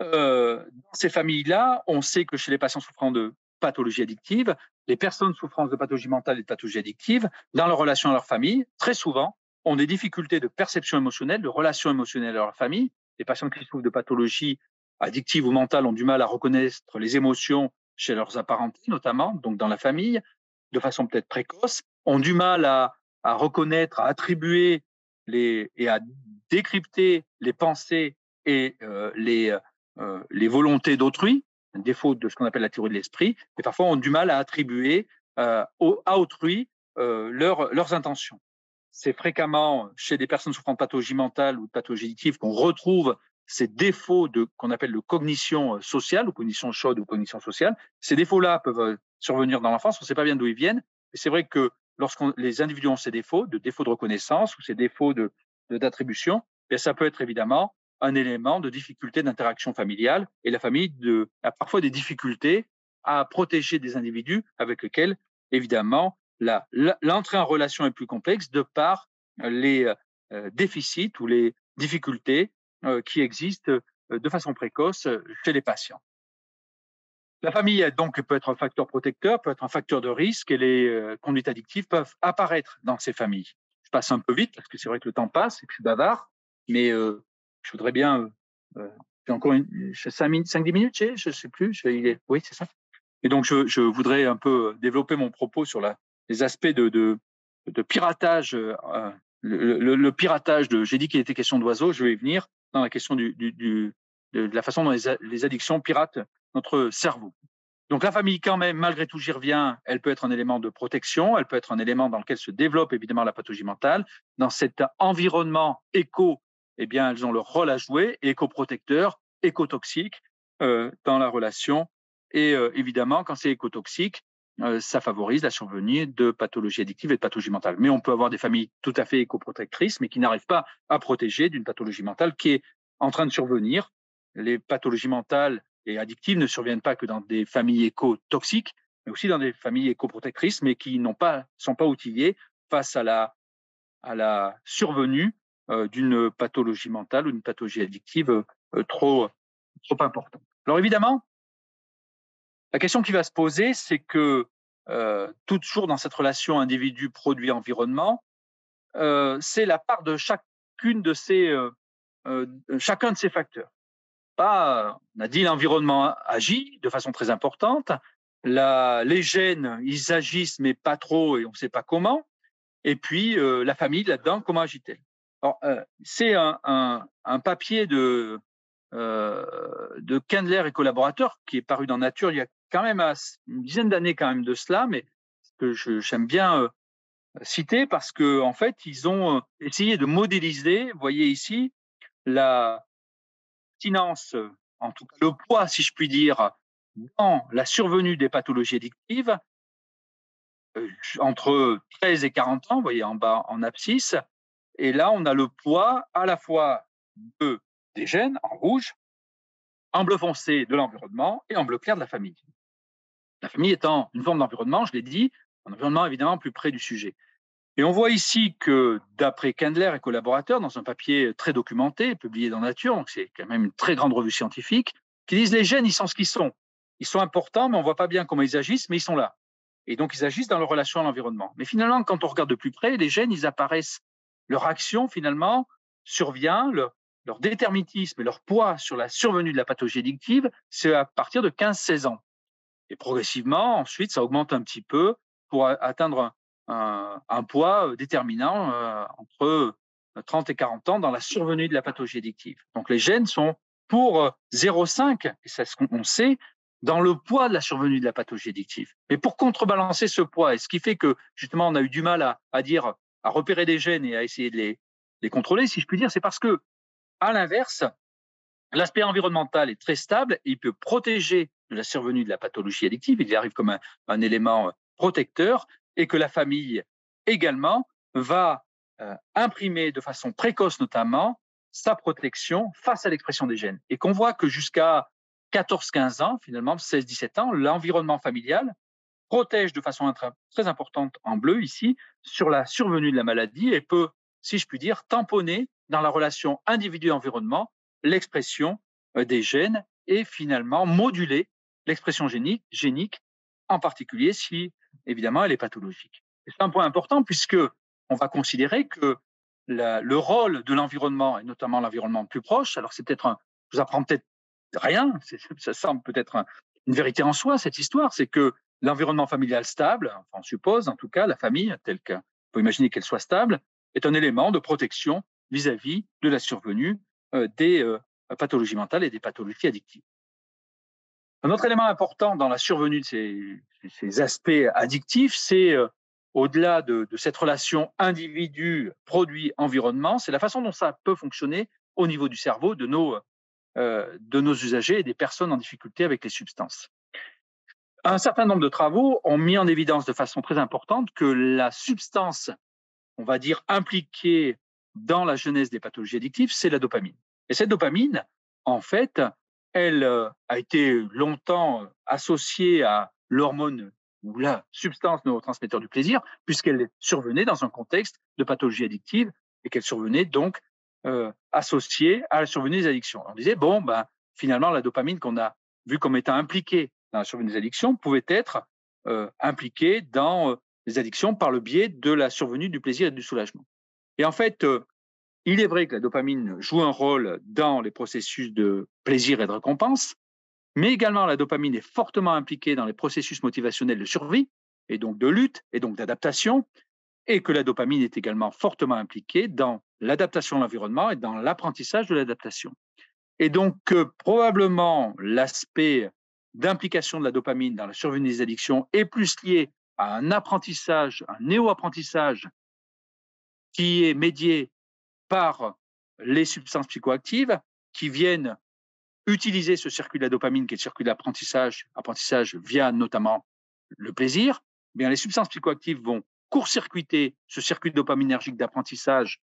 dans ces familles-là, on sait que chez les patients souffrant de pathologie addictive, les personnes souffrant de pathologie mentale et de pathologie addictive, dans leur relation à leur famille, très souvent, ont des difficultés de perception émotionnelle, de relation émotionnelle à leur famille. Les patients qui souffrent de pathologie addictives ou mentales ont du mal à reconnaître les émotions chez leurs apparentés, notamment, donc dans la famille, de façon peut-être précoce, ont du mal à, reconnaître, à attribuer les, et à décrypter les pensées et euh, les, euh, les volontés d'autrui, un défaut de ce qu'on appelle la théorie de l'esprit, et parfois ont du mal à attribuer euh, à autrui leurs intentions. C'est fréquemment chez des personnes souffrant de pathologie mentale ou de pathologie addictive qu'on retrouve ces défauts de qu'on appelle de cognition euh, sociale ou cognition chaude ou cognition sociale, ces défauts-là peuvent euh, survenir dans l'enfance, on ne sait pas bien d'où ils viennent. Et c'est vrai que lorsque les individus ont ces défauts, de défauts de reconnaissance ou ces défauts de d'attribution, eh ça peut être évidemment un élément de difficulté d'interaction familiale et la famille a parfois des difficultés à protéger des individus avec lesquels, évidemment, l'entrée en relation est plus complexe de par les euh, déficits ou les difficultés qui existent euh, de façon précoce euh, chez les patients. La famille donc peut être un facteur protecteur, peut être un facteur de risque et les conduites addictives peuvent apparaître dans ces familles. Je passe un peu vite parce que c'est vrai que le temps passe et que je suis bavard, mais je voudrais bien. j'ai encore 5-10 minutes, je ne sais plus. oui, c'est ça. Et donc, je, voudrais un peu développer mon propos sur les aspects de piratage. le, le, piratage de. J'ai dit qu'il était question d'oiseaux, je vais y venir dans la question de, la façon dont les, addictions piratent notre cerveau. Donc la famille, quand même, malgré tout, j'y reviens, elle peut être un élément de protection, elle peut être un élément dans lequel se développe évidemment la pathologie mentale. Dans cet environnement éco, eh bien, elles ont leur rôle à jouer, éco-protecteur, éco-toxique euh, dans la relation. Et euh, évidemment, quand c'est éco-toxique, ça favorise la survenue de pathologies addictives et de pathologies mentales. Mais on peut avoir des familles tout à fait éco-protectrices, mais qui n'arrivent pas à protéger d'une pathologie mentale qui est en train de survenir. Les pathologies mentales et addictives ne surviennent pas que dans des familles éco-toxiques, mais aussi dans des familles éco-protectrices, mais qui n'ont pas, sont pas outillées face à la, à la survenue euh, d'une pathologie mentale ou d'une pathologie addictive euh, trop, trop importante. Alors évidemment, la question qui va se poser, c'est que euh, toujours dans cette relation individu-produit-environnement, euh, c'est la part de chacune de ces, euh, chacun de ces facteurs. On a dit l'environnement agit de façon très importante. Les gènes, ils agissent, mais pas trop et on ne sait pas comment. Et puis la famille là-dedans, comment agit-elle C'est un, papier de, de Kendler et collaborateurs qui est paru dans Nature il y a quand même une dizaine d'années quand même de cela, mais que j'aime bien citer parce que en fait, ils ont essayé de modéliser, vous voyez ici, la finance, en tout cas le poids, si je puis dire, dans la survenue des pathologies addictives entre 13 et 40 ans, vous voyez en bas en abscisse, et là on a le poids à la fois de, des gènes en rouge, en bleu foncé de l'environnement et en bleu clair de la famille. La famille étant une forme d'environnement, je l'ai dit, un environnement évidemment plus près du sujet. Et on voit ici que, d'après Kendler et collaborateurs, dans un papier très documenté, publié dans Nature, donc c'est quand même une très grande revue scientifique, qui disent les gènes, ils sont ce qu'ils sont. ils sont importants, mais on ne voit pas bien comment ils agissent, mais ils sont là. Et donc, ils agissent dans leur relation à l'environnement. Mais finalement, quand on regarde de plus près, les gènes, ils apparaissent, leur action, finalement, survient, leur, leur déterminisme et leur poids sur la survenue de la pathologie addictive, c'est à partir de 15-16 ans. Et progressivement, ensuite, ça augmente un petit peu pour atteindre un, poids euh, déterminant euh, entre 30 et 40 ans dans la survenue de la pathologie addictive. Donc les gènes sont pour 0,5, et c'est ce qu'on sait, dans le poids de la survenue de la pathologie addictive. Mais pour contrebalancer ce poids, et ce qui fait que justement on a eu du mal à, à dire, à repérer des gènes et à essayer de les, les contrôler, si je puis dire, c'est parce que, à l'inverse, l'aspect environnemental est très stable, et il peut protéger de la survenue de la pathologie addictive, il y arrive comme un, élément protecteur, et que la famille également va euh, imprimer de façon précoce notamment sa protection face à l'expression des gènes. Et qu'on voit que jusqu'à 14-15 ans, finalement 16-17 ans, l'environnement familial protège de façon très importante en bleu ici sur la survenue de la maladie et peut, si je puis dire, tamponner dans la relation individu-environnement l'expression euh, des gènes et finalement moduler l'expression génique, génique, en particulier si évidemment elle est pathologique. C'est un point important puisque on va considérer que le rôle de l'environnement, et notamment l'environnement plus proche, alors c'est peut-être un, je vous apprends peut-être rien, ça semble peut-être une vérité en soi, cette histoire, c'est que l'environnement familial stable, enfin on suppose en tout cas la famille, telle qu'on peut imaginer qu'elle soit stable, est un élément de protection vis-à-vis de la survenue des euh, pathologies mentales et des pathologies addictives. Un autre élément important dans la survenue de ces, aspects addictifs, c'est euh, au-delà de, cette relation individu, produit, environnement, c'est la façon dont ça peut fonctionner au niveau du cerveau euh, de nos usagers et des personnes en difficulté avec les substances. Un certain nombre de travaux ont mis en évidence de façon très importante que la substance, on va dire, impliquée dans la genèse des pathologies addictives, c'est la dopamine. Et cette dopamine, en fait, elle euh, a été longtemps associée à l'hormone ou la substance neurotransmetteur du plaisir, puisqu'elle survenait dans un contexte de pathologie addictive et qu'elle survenait donc euh, associée à la survenue des addictions. On disait, bon, ben, finalement, la dopamine qu'on a vue comme étant impliquée dans la survenue des addictions pouvait être euh, impliquée dans euh, les addictions par le biais de la survenue du plaisir et du soulagement. Et en fait, euh, il est vrai que la dopamine joue un rôle dans les processus de plaisir et de récompense, mais également la dopamine est fortement impliquée dans les processus motivationnels de survie, et donc de lutte, et donc d'adaptation, et que la dopamine est également fortement impliquée dans l'adaptation à l'environnement et dans l'apprentissage de l'adaptation. Et donc, euh, probablement, l'aspect d'implication de la dopamine dans la survenue des addictions est plus lié à un apprentissage, un néo-apprentissage qui est médié par les substances psychoactives qui viennent utiliser ce circuit de la dopamine, qui est le circuit d'apprentissage, apprentissage via notamment le plaisir, eh bien les substances psychoactives vont court-circuiter ce circuit dopaminergique d'apprentissage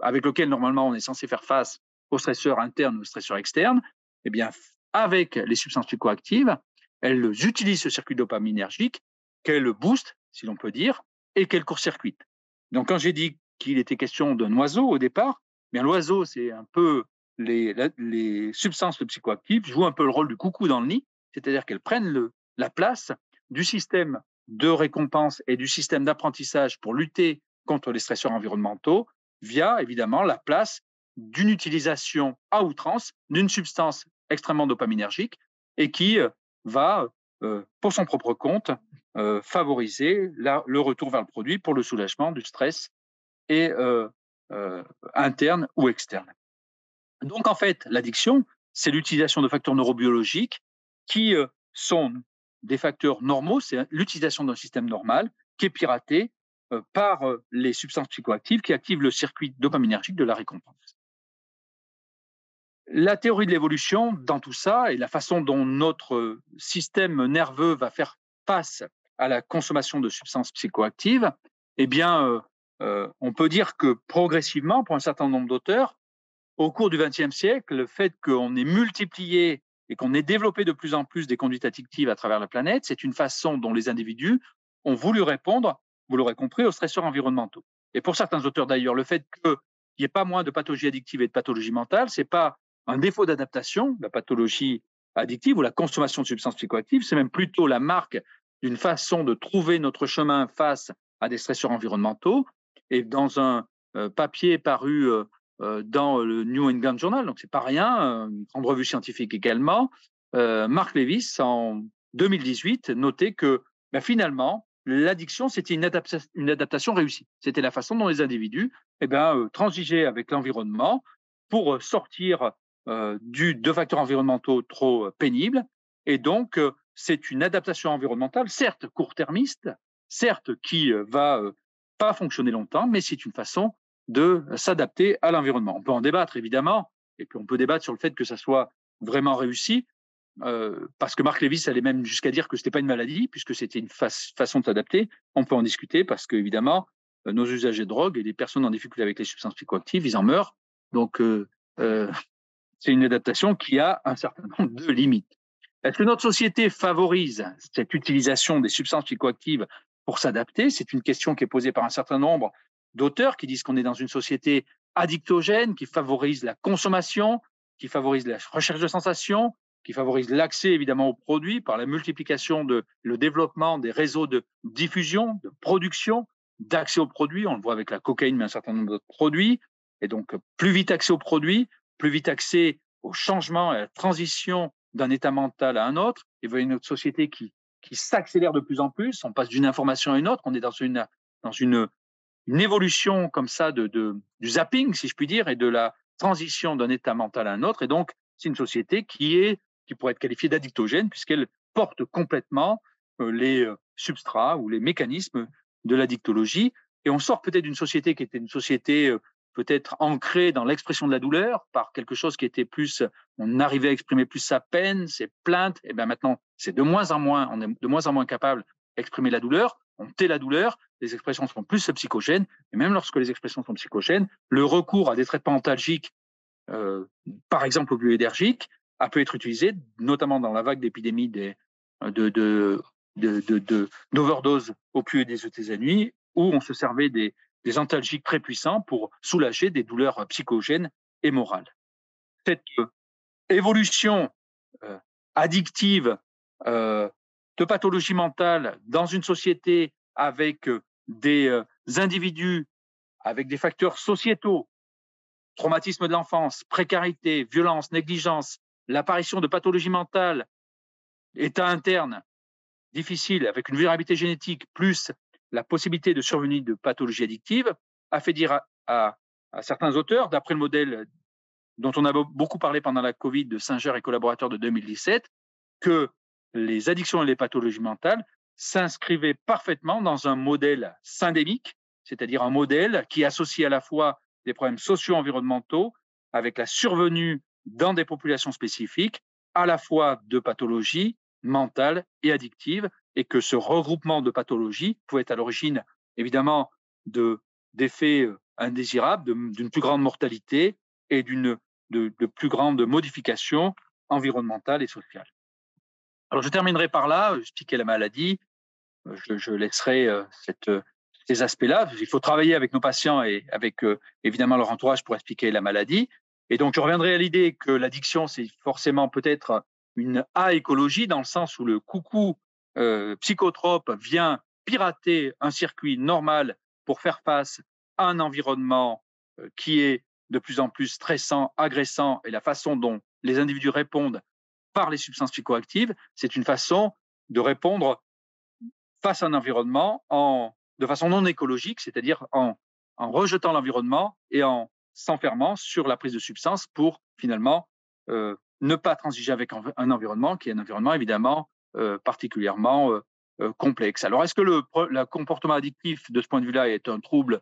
avec lequel normalement on est censé faire face aux stresseurs internes ou aux stresseurs externes. Eh bien, avec les substances psychoactives, elles utilisent ce circuit dopaminergique qu'elles boostent, si l'on peut dire, et qu'elles court-circuitent. Donc, quand j'ai dit qu'il était question d'un oiseau au départ, bien l'oiseau, c'est un peu les, substances psychoactives jouent un peu le rôle du coucou dans le nid, c'est-à-dire qu'elles prennent la place du système de récompense et du système d'apprentissage pour lutter contre les stresseurs environnementaux via évidemment la place d'une utilisation à outrance d'une substance extrêmement dopaminergique et qui euh, va, euh, pour son propre compte, euh, favoriser le retour vers le produit pour le soulagement du stress et interne ou externe. Donc, en fait, l'addiction, c'est l'utilisation de facteurs neurobiologiques qui sont des facteurs normaux, c'est l'utilisation d'un système normal qui est piraté par les substances psychoactives qui activent le circuit dopaminergique de la récompense. La théorie de l'évolution dans tout ça et la façon dont notre système nerveux va faire face à la consommation de substances psychoactives, eh bien, euh, on peut dire que progressivement, pour un certain nombre d'auteurs, au cours du XXe siècle, le fait qu'on ait multiplié et qu'on ait développé de plus en plus des conduites addictives à travers la planète, c'est une façon dont les individus ont voulu répondre, vous l'aurez compris, aux stresseurs environnementaux. Et pour certains auteurs d'ailleurs, le fait qu'il n'y ait pas moins de pathologies addictives et de pathologies mentales, c'est pas un défaut d'adaptation. La pathologie addictive ou la consommation de substances psychoactives, c'est même plutôt la marque d'une façon de trouver notre chemin face à des stresseurs environnementaux. Et dans un euh, papier paru euh, euh, dans le New England Journal, donc c'est pas rien, une grande revue scientifique également, Mark Levis, en 2018, notait que ben, finalement, l'addiction, c'était une, une, adaptation réussie. C'était la façon dont les individus eh ben, transigeaient avec l'environnement pour sortir du, de facteurs environnementaux trop pénibles. Et donc, c'est une adaptation environnementale, certes court-termiste, certes qui va pas fonctionner longtemps, mais c'est une façon de s'adapter à l'environnement. On peut en débattre évidemment, et puis on peut débattre sur le fait que ça soit vraiment réussi, euh, parce que Marc Lévis allait même jusqu'à dire que c'était pas une maladie, puisque c'était une façon de s'adapter. On peut en discuter parce qu'évidemment, euh, nos usagers de drogue et les personnes en difficulté avec les substances psychoactives, ils en meurent. Donc, euh, euh c'est une adaptation qui a un certain nombre de limites. Est-ce que notre société favorise cette utilisation des substances psychoactives pour s'adapter C'est une question qui est posée par un certain nombre d'auteurs qui disent qu'on est dans une société addictogène, qui favorise la consommation, qui favorise la recherche de sensations, qui favorise l'accès évidemment aux produits par la multiplication de le développement des réseaux de diffusion, de production, d'accès aux produits. On le voit avec la cocaïne, mais un certain nombre d'autres produits. Et donc, plus vite accès aux produits, plus vite accès au changement, à la transition d'un état mental à un autre. Et voyez une autre société qui, qui s'accélère de plus en plus. On passe d'une information à une autre. On est dans une, dans une évolution comme ça de, de, du zapping, si je puis dire, et de la transition d'un état mental à un autre. Et donc, c'est une société qui est, qui pourrait être qualifiée d'addictogène puisqu'elle porte complètement euh, les euh, substrats ou les mécanismes de l'addictologie. Et on sort peut-être d'une société qui était une société euh, peut-être ancrée dans l'expression de la douleur par quelque chose qui était plus, on arrivait à exprimer plus sa peine, ses plaintes. Et bien maintenant, c'est de moins en moins, on est de moins en moins capable d'exprimer la douleur on tait la douleur, les expressions sont plus psychogènes, et même lorsque les expressions sont psychogènes, le recours à des traitements antalgiques, euh, par exemple bioénergiques, a pu être utilisé, notamment dans la vague d'épidémie de, de, de, de, d'overdose opioïdes des nuit, où on se servait des, des antalgiques très puissants pour soulager des douleurs psychogènes et morales. Cette euh, évolution euh, addictive euh, de pathologie mentale dans une société avec euh, des euh, individus, avec des facteurs sociétaux, traumatisme de l'enfance, précarité, violence, négligence, l'apparition de pathologies mentales, état interne difficile avec une vulnérabilité génétique, plus la possibilité de survenue de pathologies addictives, a fait dire à, certains auteurs, d'après le modèle dont on a beaucoup parlé pendant la Covid de Singer et collaborateurs de 2017, que les addictions et les pathologies mentales s'inscrivaient parfaitement dans un modèle syndémique, c'est-à-dire un modèle qui associe à la fois des problèmes socio-environnementaux avec la survenue dans des populations spécifiques, à la fois de pathologies mentales et addictives, et que ce regroupement de pathologies pouvait être à l'origine, évidemment, de, d'effets euh, indésirables, d'une plus grande mortalité et d'une de, plus grandes modifications environnementales et sociales. Alors, je terminerai par là, expliquer la maladie. Euh, je, laisserai euh, euh, ces aspects-là. Il faut travailler avec nos patients et avec évidemment leur entourage pour expliquer la maladie. Et donc, je reviendrai à l'idée que l'addiction, c'est forcément peut-être une A-écologie dans le sens où le coucou euh, psychotrope vient pirater un circuit normal pour faire face à un environnement qui est de plus en plus stressant, agressant, et la façon dont les individus répondent par les substances psychoactives, c'est une façon de répondre face à un environnement en, de façon non écologique, c'est-à-dire en, en rejetant l'environnement et en s'enfermant sur la prise de substances pour finalement euh, ne pas transiger avec un, environnement qui est un environnement évidemment euh, particulièrement euh, euh, complexe. Alors, est-ce que le, le, comportement addictif de ce point de vue-là est un trouble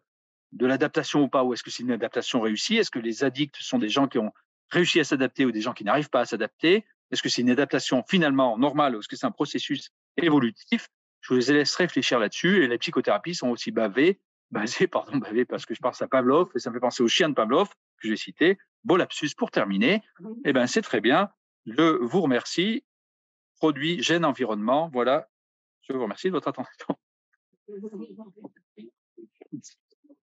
de l'adaptation ou pas, ou est-ce que c'est une adaptation réussie? Est-ce que les addicts sont des gens qui ont réussi à s'adapter ou des gens qui n'arrivent pas à s'adapter? Est-ce que c'est une adaptation finalement normale ou est-ce que c'est un processus évolutif? Je vous laisse réfléchir là-dessus. Et les psychothérapies sont aussi bavées, basées, pardon, bavées parce que je pense à Pavlov et ça me fait penser au chien de Pavlov que je vais citer. Beau lapsus pour terminer. Eh ben, c'est très bien. Je vous remercie. Produit gène environnement. Voilà. Je vous remercie de votre attention.